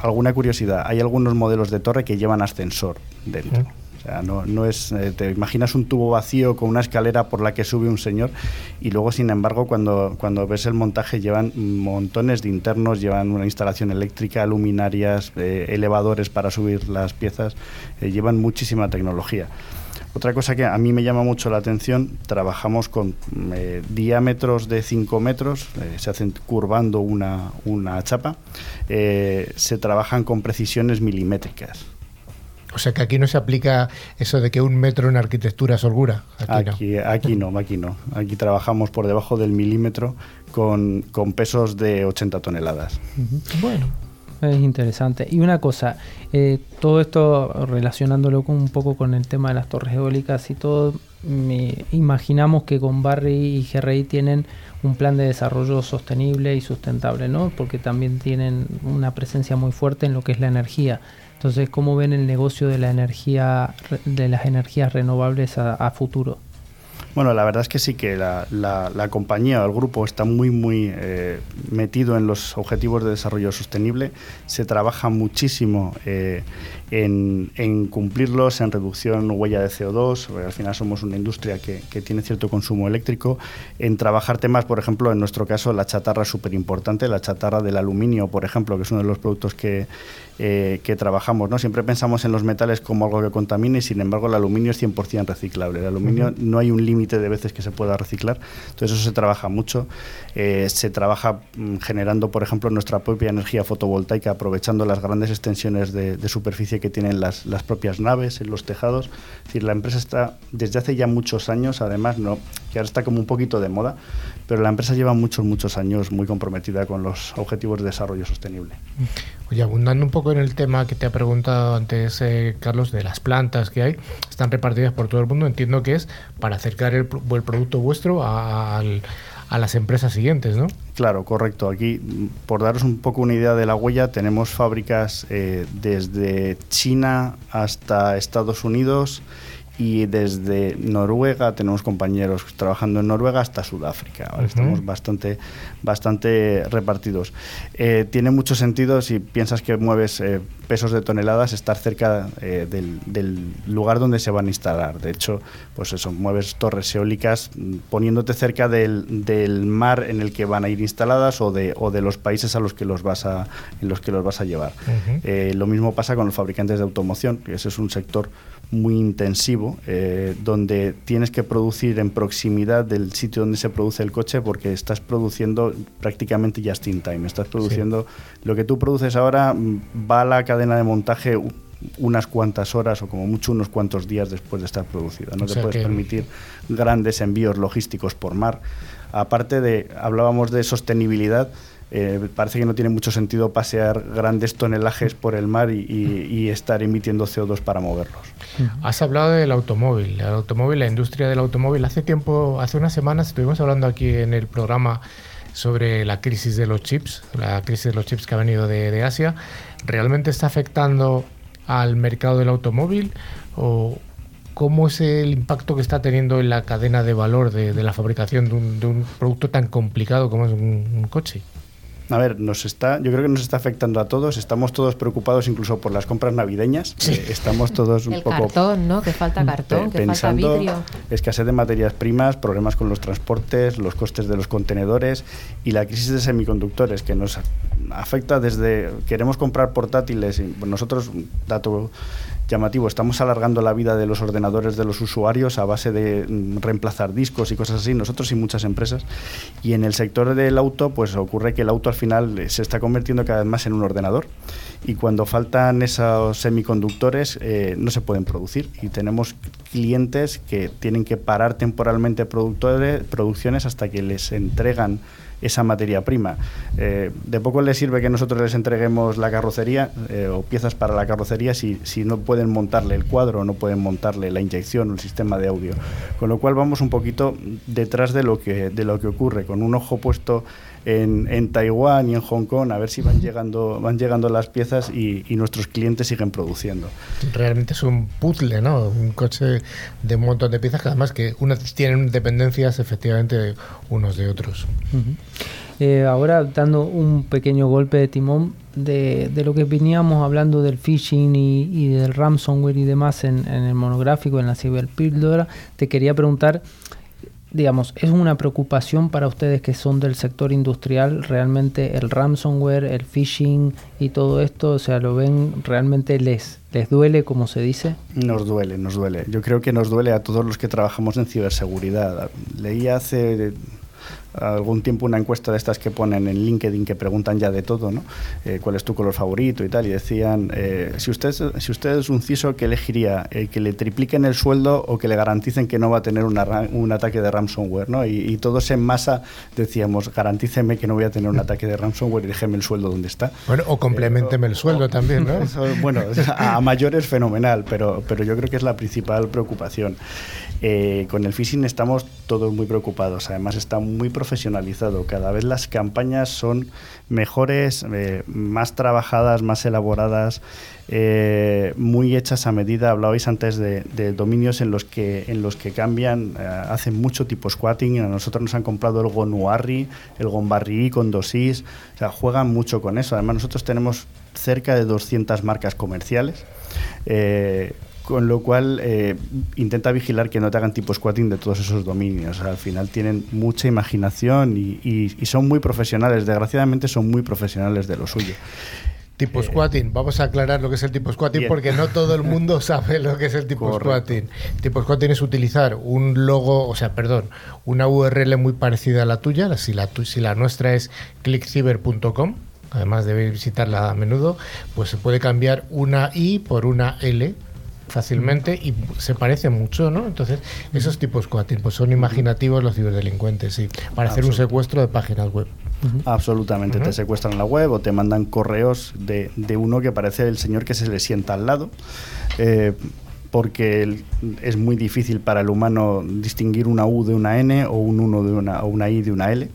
Speaker 6: alguna curiosidad, hay algunos modelos de torre que llevan ascensor dentro. O sea, no, es, eh, te imaginas un tubo vacío con una escalera por la que sube un señor y luego, sin embargo, cuando, cuando ves el montaje llevan montones de internos, llevan una instalación eléctrica, luminarias, eh, elevadores para subir las piezas, eh, llevan muchísima tecnología. Otra cosa que a mí me llama mucho la atención, trabajamos con diámetros de 5 metros, se hacen curvando una, una chapa, se trabajan con precisiones milimétricas.
Speaker 1: O sea que aquí no se aplica eso de que un metro en arquitectura es holgura.
Speaker 6: Aquí, no. aquí no, aquí no. Aquí trabajamos por debajo del milímetro con, pesos de 80 toneladas.
Speaker 4: Bueno, es interesante. Y una cosa, eh, todo esto relacionándolo con, un poco con el tema de las torres eólicas y todo, me imaginamos que con Barry y GRI tienen un plan de desarrollo sostenible y sustentable, ¿no? Porque también tienen una presencia muy fuerte en lo que es la energía. Entonces, ¿cómo ven el negocio de la energía, de las energías renovables a, futuro?
Speaker 6: Bueno, la verdad es que sí que la, compañía o el grupo está muy, muy eh, metido en los objetivos de desarrollo sostenible. Se trabaja muchísimo eh, en, cumplirlos, en reducción huella de CO2, porque al final somos una industria que, tiene cierto consumo eléctrico, en trabajar temas, por ejemplo, en nuestro caso la chatarra es súper importante, la chatarra del aluminio, por ejemplo, que es uno de los productos que, eh, que trabajamos. ¿no? Siempre pensamos en los metales como algo que contamina y sin embargo el aluminio es 100% reciclable. El aluminio no hay un límite de veces que se pueda reciclar, entonces eso se trabaja mucho. Eh, se trabaja mm, generando, por ejemplo, nuestra propia energía fotovoltaica, aprovechando las grandes extensiones de, de superficie que tienen las, las, propias naves, en los tejados. Es decir, la empresa está desde hace ya muchos años, además, no, que ahora está como un poquito de moda, pero la empresa lleva muchos, muchos años muy comprometida con los objetivos de desarrollo sostenible.
Speaker 1: Oye, abundando un poco en el tema que te ha preguntado antes, eh, Carlos, de las plantas que hay, están repartidas por todo el mundo, entiendo que es para acercar el, el producto vuestro al a las empresas siguientes, ¿no?
Speaker 6: Claro, correcto. Aquí, por daros un poco una idea de la huella, tenemos fábricas eh, desde China hasta Estados Unidos y desde Noruega tenemos compañeros trabajando en Noruega hasta Sudáfrica. Estamos bastante, bastante repartidos. Eh, tiene mucho sentido si piensas que mueves eh, pesos de toneladas estar cerca eh, del, lugar donde se van a instalar. De hecho, pues eso, mueves torres eólicas mm, poniéndote cerca del, mar en el que van a ir instaladas o de, o de los países a los que los vas a, en los que los vas a llevar. lo mismo pasa con los fabricantes de automoción, que ese es un sector muy intensivo eh, donde tienes que producir en proximidad del sitio donde se produce el coche porque estás produciendo prácticamente just in time. Estás produciendo lo que tú produces ahora mm, va a la cadena de montaje unas cuantas horas o como mucho unos cuantos días después de estar producido. No te puedes permitir grandes envíos logísticos por mar. Aparte de, hablábamos de sostenibilidad, eh, parece que no tiene mucho sentido pasear grandes tonelajes por el mar y, estar emitiendo CO2 para moverlos.
Speaker 1: Has hablado del automóvil, el automóvil, la industria del automóvil. Hace tiempo, hace unas semanas estuvimos hablando aquí en el programa sobre la crisis de los chips, la crisis de los chips que ha venido de, Asia. ¿Realmente está afectando al mercado del automóvil o cómo es el impacto que está teniendo en la cadena de valor de, la fabricación de un, producto tan complicado como es un coche?
Speaker 6: A ver, nos está, yo creo que nos está afectando a todos. Estamos todos preocupados incluso por las compras navideñas. Eh, estamos todos un
Speaker 2: El
Speaker 6: poco.
Speaker 2: cartón, ¿no? Que falta cartón, que falta vidrio.
Speaker 6: Escasez de materias primas, problemas con los transportes, los costes de los contenedores y la crisis de semiconductores que nos afecta desde. Queremos comprar portátiles y nosotros, dato llamativo. Estamos alargando la vida de los ordenadores de los usuarios a base de mm, reemplazar discos y cosas así, nosotros y muchas empresas. Y en el sector del auto, pues ocurre que el auto al final eh, se está convirtiendo cada vez más en un ordenador. Y cuando faltan esos semiconductores, eh, no se pueden producir. Y tenemos clientes que tienen que parar temporalmente producciones hasta que les entregan esa materia prima. Eh, de poco les sirve que nosotros les entreguemos la carrocería eh, o piezas para la carrocería si, si no pueden montarle el cuadro, no pueden montarle la inyección o el sistema de audio. Con lo cual vamos un poquito detrás de lo que, de lo que ocurre, con un ojo puesto en, en, Taiwán y en Hong Kong a ver si van llegando, van llegando las piezas y, nuestros clientes siguen produciendo.
Speaker 1: Realmente es un puzzle, ¿no? Un coche de un montón de piezas que además que unas tienen dependencias efectivamente unos de otros.
Speaker 4: Eh, ahora dando un pequeño golpe de timón de, de, lo que veníamos hablando del phishing y, y del ransomware y demás en, en, el monográfico, en la ciberpíldora, te quería preguntar digamos, es una preocupación para ustedes que son del sector industrial, realmente el ransomware, el phishing y todo esto, o sea, lo ven, realmente les, les duele, como se dice?
Speaker 6: Nos duele, nos duele. Yo creo que nos duele a todos los que trabajamos en ciberseguridad. Leí hace algún tiempo una encuesta de estas que ponen en LinkedIn que preguntan ya de todo, ¿no? Eh, ¿Cuál es tu color favorito y tal? Y decían, eh, si, usted, si usted es un CISO, ¿qué elegiría? Eh, ¿Que le tripliquen el sueldo o que le garanticen que no va a tener un ataque de ransomware? ¿no? Y, todos en masa decíamos, garantíceme que no voy a tener un ataque de ransomware y déjeme el sueldo donde está.
Speaker 1: Bueno, o complementeme el sueldo también, ¿no?
Speaker 6: bueno, a mayores fenomenal, pero, pero yo creo que es la principal preocupación. con el phishing estamos todos muy preocupados, además está muy profesionalizado. Cada vez las campañas son mejores, eh, más trabajadas, más elaboradas, eh, muy hechas a medida. Hablabais antes de, dominios en los que, en los que cambian, eh, hacen mucho tipo squatting. A nosotros nos han comprado el Gonuarri, el Gonbarri con dosis. O sea, juegan mucho con eso. Además, nosotros tenemos cerca de 200 marcas comerciales con lo cual eh, intenta vigilar que no te hagan tipo squatting de todos esos dominios. al final tienen mucha imaginación y, son muy profesionales, desgraciadamente son muy profesionales de lo suyo.
Speaker 1: Tipo eh, squatting, vamos a aclarar lo que es el tipo squatting porque no todo el mundo sabe lo que es el tipo squatting. Tipo squatting es utilizar un logo, o sea, perdón, una URL muy parecida a la tuya, si la, si la nuestra es clickciber.com, además de visitarla a menudo, pues se puede cambiar una I por una L fácilmente y se parece mucho, ¿no? Entonces, esos tipos squatting pues son imaginativos los ciberdelincuentes, sí, para hacer un secuestro de páginas web.
Speaker 6: Absolutamente, te secuestran la web o te mandan correos de, de, uno que parece el señor que se le sienta al lado. Eh, porque es muy difícil para el humano distinguir una U de una N o un 1 de una, o una I de una L.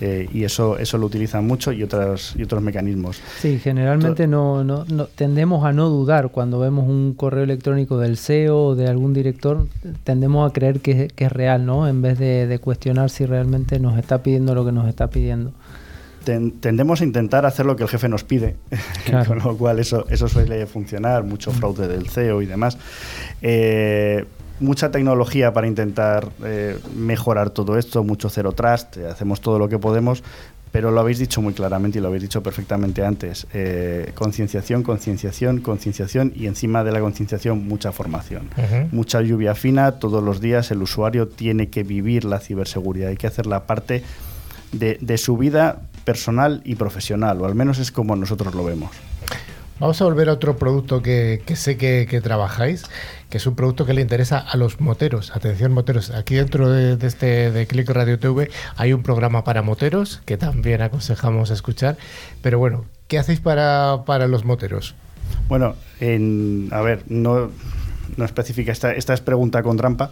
Speaker 6: Eh, y eso, eso lo utilizan mucho y, otras, y otros mecanismos.
Speaker 4: Sí, generalmente no, no, tendemos a no dudar cuando vemos un correo electrónico del CEO o de algún director, tendemos a creer que, que es real, ¿no? En vez de, de cuestionar si realmente nos está pidiendo lo que nos está pidiendo
Speaker 6: tendemos a intentar hacer lo que el jefe nos pide, con lo cual eso, eso suele funcionar, mucho fraude del CEO y demás. Eh, mucha tecnología para intentar eh, mejorar todo esto, mucho cero trust, hacemos todo lo que podemos, pero lo habéis dicho muy claramente y lo habéis dicho perfectamente antes. Eh, concienciación, concienciación, concienciación y encima de la concienciación mucha formación. Mucha lluvia fina, todos los días el usuario tiene que vivir la ciberseguridad, hay que hacer la parte de, de su vida personal y profesional, o al menos es como nosotros lo vemos.
Speaker 1: Vamos a volver a otro producto que, sé que, trabajáis, que es un producto que le interesa a los moteros. Atención, moteros. Aquí dentro de, este de Click Radio TV hay un programa para moteros que también aconsejamos escuchar. Pero bueno, ¿qué hacéis para, para los moteros?
Speaker 6: Bueno, en, a ver, no no específica, esta, esta es pregunta con trampa.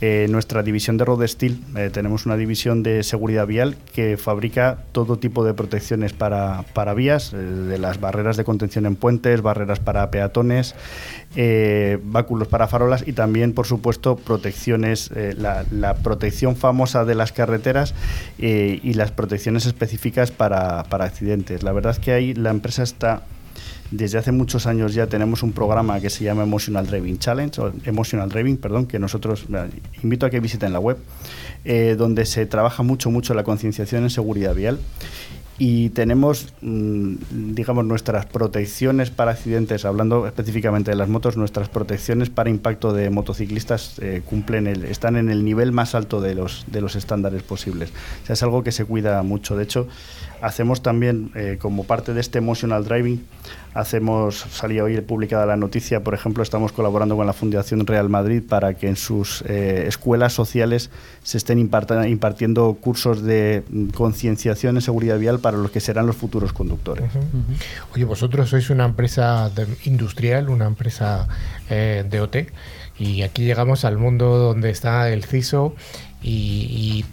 Speaker 6: Eh, nuestra división de Road Steel, eh, tenemos una división de seguridad vial que fabrica todo tipo de protecciones para, para vías, eh, de las barreras de contención en puentes, barreras para peatones, báculos para farolas y también, por supuesto, protecciones, la, la, protección famosa de las carreteras y las protecciones específicas para, para accidentes. La verdad es que ahí la empresa está desde hace muchos años ya tenemos un programa que se llama Emotional Driving Challenge, o Emotional Driving, perdón, que nosotros invito a que visiten la web, eh, donde se trabaja mucho, mucho la concienciación en seguridad vial y tenemos, mm, digamos, nuestras protecciones para accidentes, hablando específicamente de las motos, nuestras protecciones para impacto de motociclistas eh, cumplen el, están en el nivel más alto de los, de los estándares posibles. O sea, es algo que se cuida mucho. De hecho, hacemos también, eh, como parte de este emotional driving, hacemos, salía hoy publicada la noticia, por ejemplo, estamos colaborando con la Fundación Real Madrid para que en sus eh, escuelas sociales se estén impartiendo cursos de concienciación en seguridad vial para los que serán los futuros conductores.
Speaker 1: Oye, vosotros sois una empresa industrial, una empresa eh, de OT, y aquí llegamos al mundo donde está el CISO y, y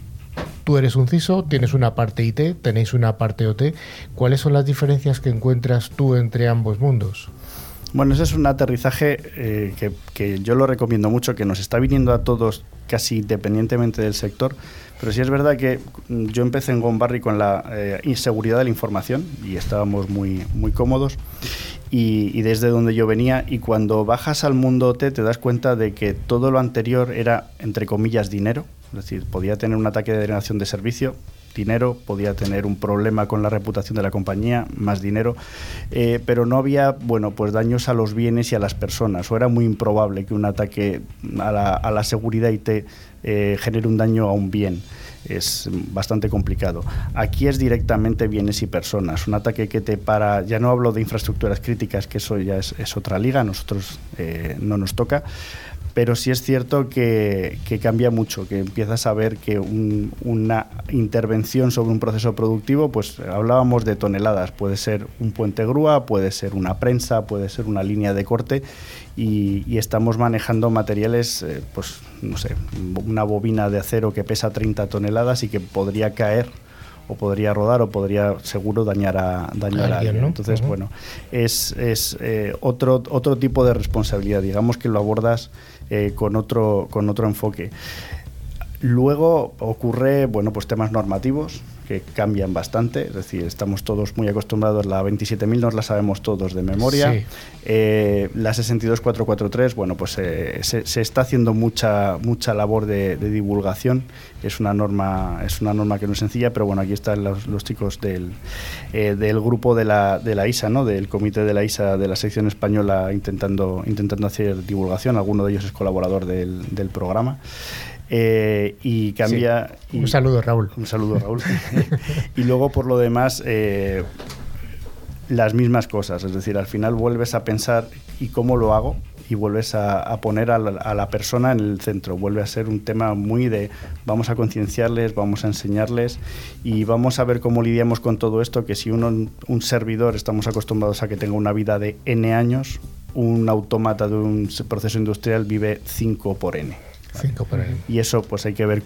Speaker 1: tú eres un CISO, tienes una parte IT, tenéis una parte OT. ¿Cuáles son las diferencias que encuentras tú entre ambos mundos?
Speaker 6: Bueno, ese es un aterrizaje eh, que, yo lo recomiendo mucho, que nos está viniendo a todos casi independientemente del sector, pero sí es verdad que yo empecé en Gombarri con la eh, inseguridad de la información y estábamos muy, muy cómodos y, y, desde donde yo venía y cuando bajas al mundo OT te das cuenta de que todo lo anterior era, entre comillas, dinero, es decir, podía tener un ataque de denegación de servicio, dinero, podía tener un problema con la reputación de la compañía, más dinero, eh, pero no había, bueno, pues daños a los bienes y a las personas, o era muy improbable que un ataque a la, seguridad IT eh, genere un daño a un bien. Es bastante complicado. Aquí es directamente bienes y personas. Un ataque que te para, ya no hablo de infraestructuras críticas, que eso ya es, otra liga, a nosotros eh, no nos toca, pero sí es cierto que, cambia mucho, que empiezas a ver que una intervención sobre un proceso productivo, pues hablábamos de toneladas, puede ser un puente grúa, puede ser una prensa, puede ser una línea de corte y, estamos manejando materiales, eh, pues no sé, una bobina de acero que pesa 30 toneladas y que podría caer o podría rodar o podría seguro dañar a, dañar a alguien. Entonces, bueno, es, es eh, otro, otro tipo de responsabilidad. Digamos que lo abordas eh, con, otro, con otro enfoque. Luego ocurre, bueno, pues temas normativos que cambian bastante, es decir, estamos todos muy acostumbrados, la 27.000 nos la sabemos todos de memoria, eh, la 62443, bueno, pues eh, se, está haciendo mucha mucha labor de, divulgación, es una norma es una norma que no es sencilla, pero bueno, aquí están los, chicos del, del grupo de la, de la ISA, ¿no? del comité de la ISA de la sección española intentando, intentando hacer divulgación, alguno de ellos es colaborador del, del programa. Eh, y cambia.
Speaker 1: un saludo, Raúl.
Speaker 6: Un saludo, Raúl. y luego, por lo demás, eh, las mismas cosas. Es decir, al final vuelves a pensar y cómo lo hago y vuelves a, poner a la, persona en el centro. Vuelve a ser un tema muy de vamos a concienciarles, vamos a enseñarles y vamos a ver cómo lidiamos con todo esto, que si uno, un servidor, estamos acostumbrados a que tenga una vida de N años, un autómata de un proceso industrial vive 5 por N. Y eso pues hay que ver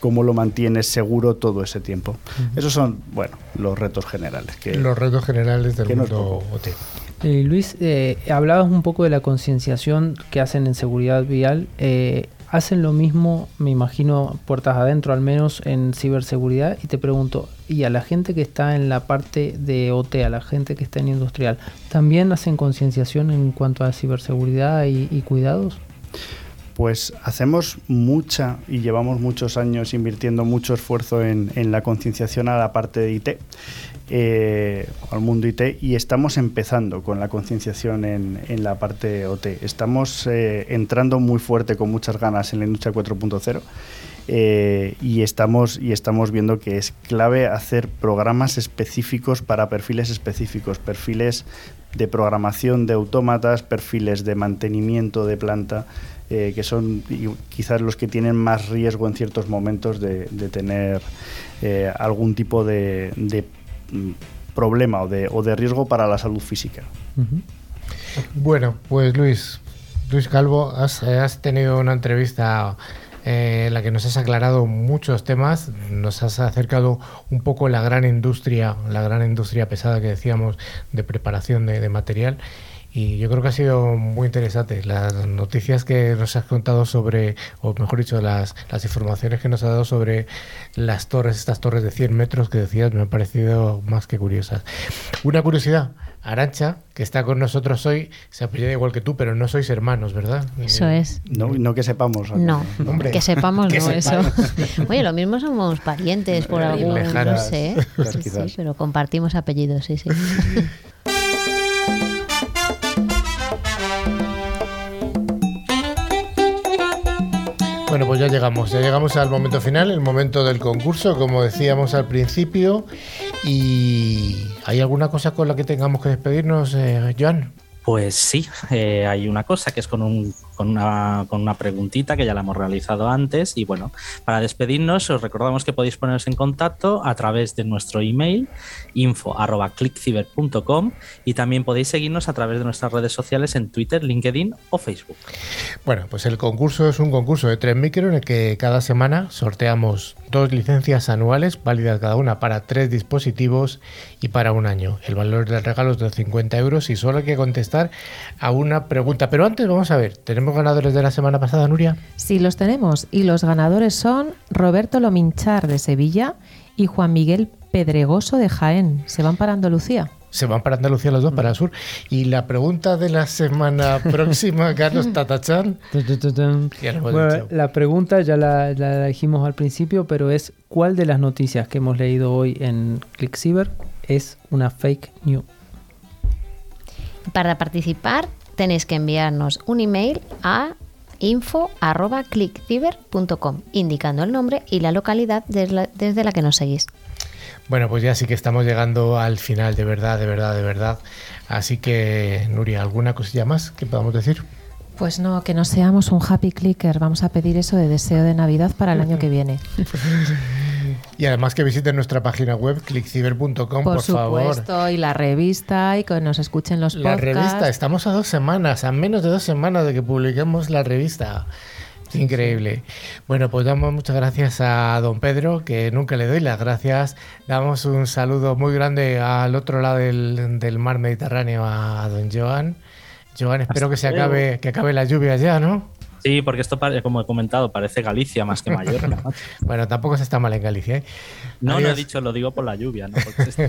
Speaker 6: cómo lo mantienes seguro todo ese tiempo. Esos son, bueno, los retos generales.
Speaker 1: Que, los retos generales del mundo OT.
Speaker 4: Eh, Luis, eh, hablabas un poco de la concienciación que hacen en seguridad vial. Eh, hacen lo mismo, me imagino, puertas adentro al menos en ciberseguridad. Y te pregunto, ¿y a la gente que está en la parte de OT, a la gente que está en industrial, también hacen concienciación en cuanto a ciberseguridad y cuidados?
Speaker 6: Pues hacemos mucha y llevamos muchos años invirtiendo mucho esfuerzo en, la concienciación a la parte de IT, eh, al mundo IT, y estamos empezando con la concienciación en, en, la parte OT. Estamos eh, entrando muy fuerte con muchas ganas en la industria 4.0. Eh, y, estamos, y estamos viendo que es clave hacer programas específicos para perfiles específicos, perfiles de programación de autómatas, perfiles de mantenimiento de planta, eh, que son quizás los que tienen más riesgo en ciertos momentos de, tener eh, algún tipo de, mm, problema o de, riesgo para la salud física.
Speaker 1: Bueno, pues Luis, Luis Calvo, has, has tenido una entrevista eh, en la que nos has aclarado muchos temas, nos has acercado un poco la gran industria, la gran industria pesada que decíamos de preparación de material. Y yo creo que ha sido muy interesante. Las noticias que nos has contado sobre, o mejor dicho, las, las informaciones que nos has dado sobre las torres, estas torres de 100 metros que decías, me han parecido más que curiosas. Una curiosidad, Arancha, que está con nosotros hoy, se apellida igual que tú, pero no sois hermanos, ¿verdad?
Speaker 3: Eso es.
Speaker 6: No, no que sepamos.
Speaker 3: No, Hombre, que sepamos que no eso. Oye, lo mismo somos parientes por algún, no sé. Sí, sí, pero compartimos apellidos, sí, sí.
Speaker 1: ya llegamos, ya llegamos al momento final, el momento del concurso, como decíamos al principio. ¿Y hay alguna cosa con la que tengamos que despedirnos, eh, Joan?
Speaker 5: Pues sí, eh, hay una cosa que es con, un, con, una, con, una, preguntita que ya la hemos realizado antes. Y bueno, para despedirnos, os recordamos que podéis poneros en contacto a través de nuestro email info.clickciber.com y también podéis seguirnos a través de nuestras redes sociales en Twitter, LinkedIn o Facebook.
Speaker 1: Bueno, pues el concurso es un concurso de 3 micro en el que cada semana sorteamos dos licencias anuales, válidas cada una para tres dispositivos y para un año. El valor del regalo es de 50 euros y solo hay que contestar a una pregunta. Pero antes vamos a ver, ¿tenemos ganadores de la semana pasada, Nuria?
Speaker 2: Sí, los tenemos. Y los ganadores son Roberto Lominchar de Sevilla y Juan Miguel Pedregoso de Jaén. Se van para Andalucía.
Speaker 1: Se van para Andalucía los dos, para el sur. Y la pregunta de la semana próxima, Carlos Tatachan.
Speaker 4: bueno, la pregunta ya la, la, dijimos al principio, pero es ¿cuál de las noticias que hemos leído hoy en ClickCiber es una fake news?
Speaker 3: Para participar tenéis que enviarnos un email a info.clickciber.com indicando el nombre y la localidad desde la, desde la que nos seguís.
Speaker 1: Bueno, pues ya sí que estamos llegando al final, de verdad, de verdad, de verdad. Así que, Nuria, ¿alguna cosilla más que podamos decir?
Speaker 2: Pues no, que no seamos un happy clicker. Vamos a pedir eso de deseo de Navidad para el año que viene.
Speaker 1: Y además que visiten nuestra página web clickciber.com, por,
Speaker 2: por
Speaker 1: favor.
Speaker 2: supuesto, y la revista y que nos escuchen los
Speaker 1: la
Speaker 2: podcasts.
Speaker 1: La revista, estamos a dos semanas, a menos de dos semanas de que publiquemos la revista. Increíble. Bueno, pues damos muchas gracias a don Pedro, que nunca le doy las gracias. Damos un saludo muy grande al otro lado del, del mar Mediterráneo, a don Joan. Joan, espero
Speaker 5: Hasta
Speaker 1: que se acabe, que acabe la lluvia ya, ¿no?
Speaker 5: Sí, porque esto, como he comentado, parece Galicia más que Mallorca. ¿no?
Speaker 1: bueno, tampoco se está mal en Galicia. ¿eh?
Speaker 5: No, Adiós. no he dicho, lo digo por la lluvia. ¿no? Porque
Speaker 1: sí.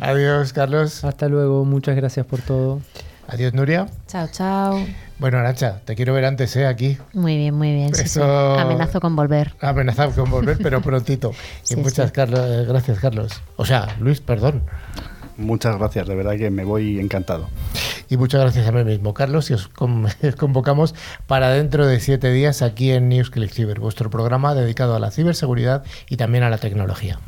Speaker 1: Adiós, Carlos.
Speaker 4: Hasta luego, muchas gracias por todo.
Speaker 1: Adiós, Nuria.
Speaker 2: Chao, chao.
Speaker 1: Bueno, Arancha, te quiero ver antes, ¿eh? Aquí.
Speaker 3: Muy bien, muy bien. Eso... sí. Amenazo con volver.
Speaker 1: Amenazo con volver, pero prontito.
Speaker 3: sí,
Speaker 1: y muchas Carlos, gracias, Carlos. O sea, Luis, perdón.
Speaker 6: Muchas gracias, de verdad que me voy encantado.
Speaker 1: Y muchas gracias a mí mismo, Carlos, y os convocamos para dentro de siete días aquí en News Click Cyber, vuestro programa dedicado a la ciberseguridad y también a la tecnología.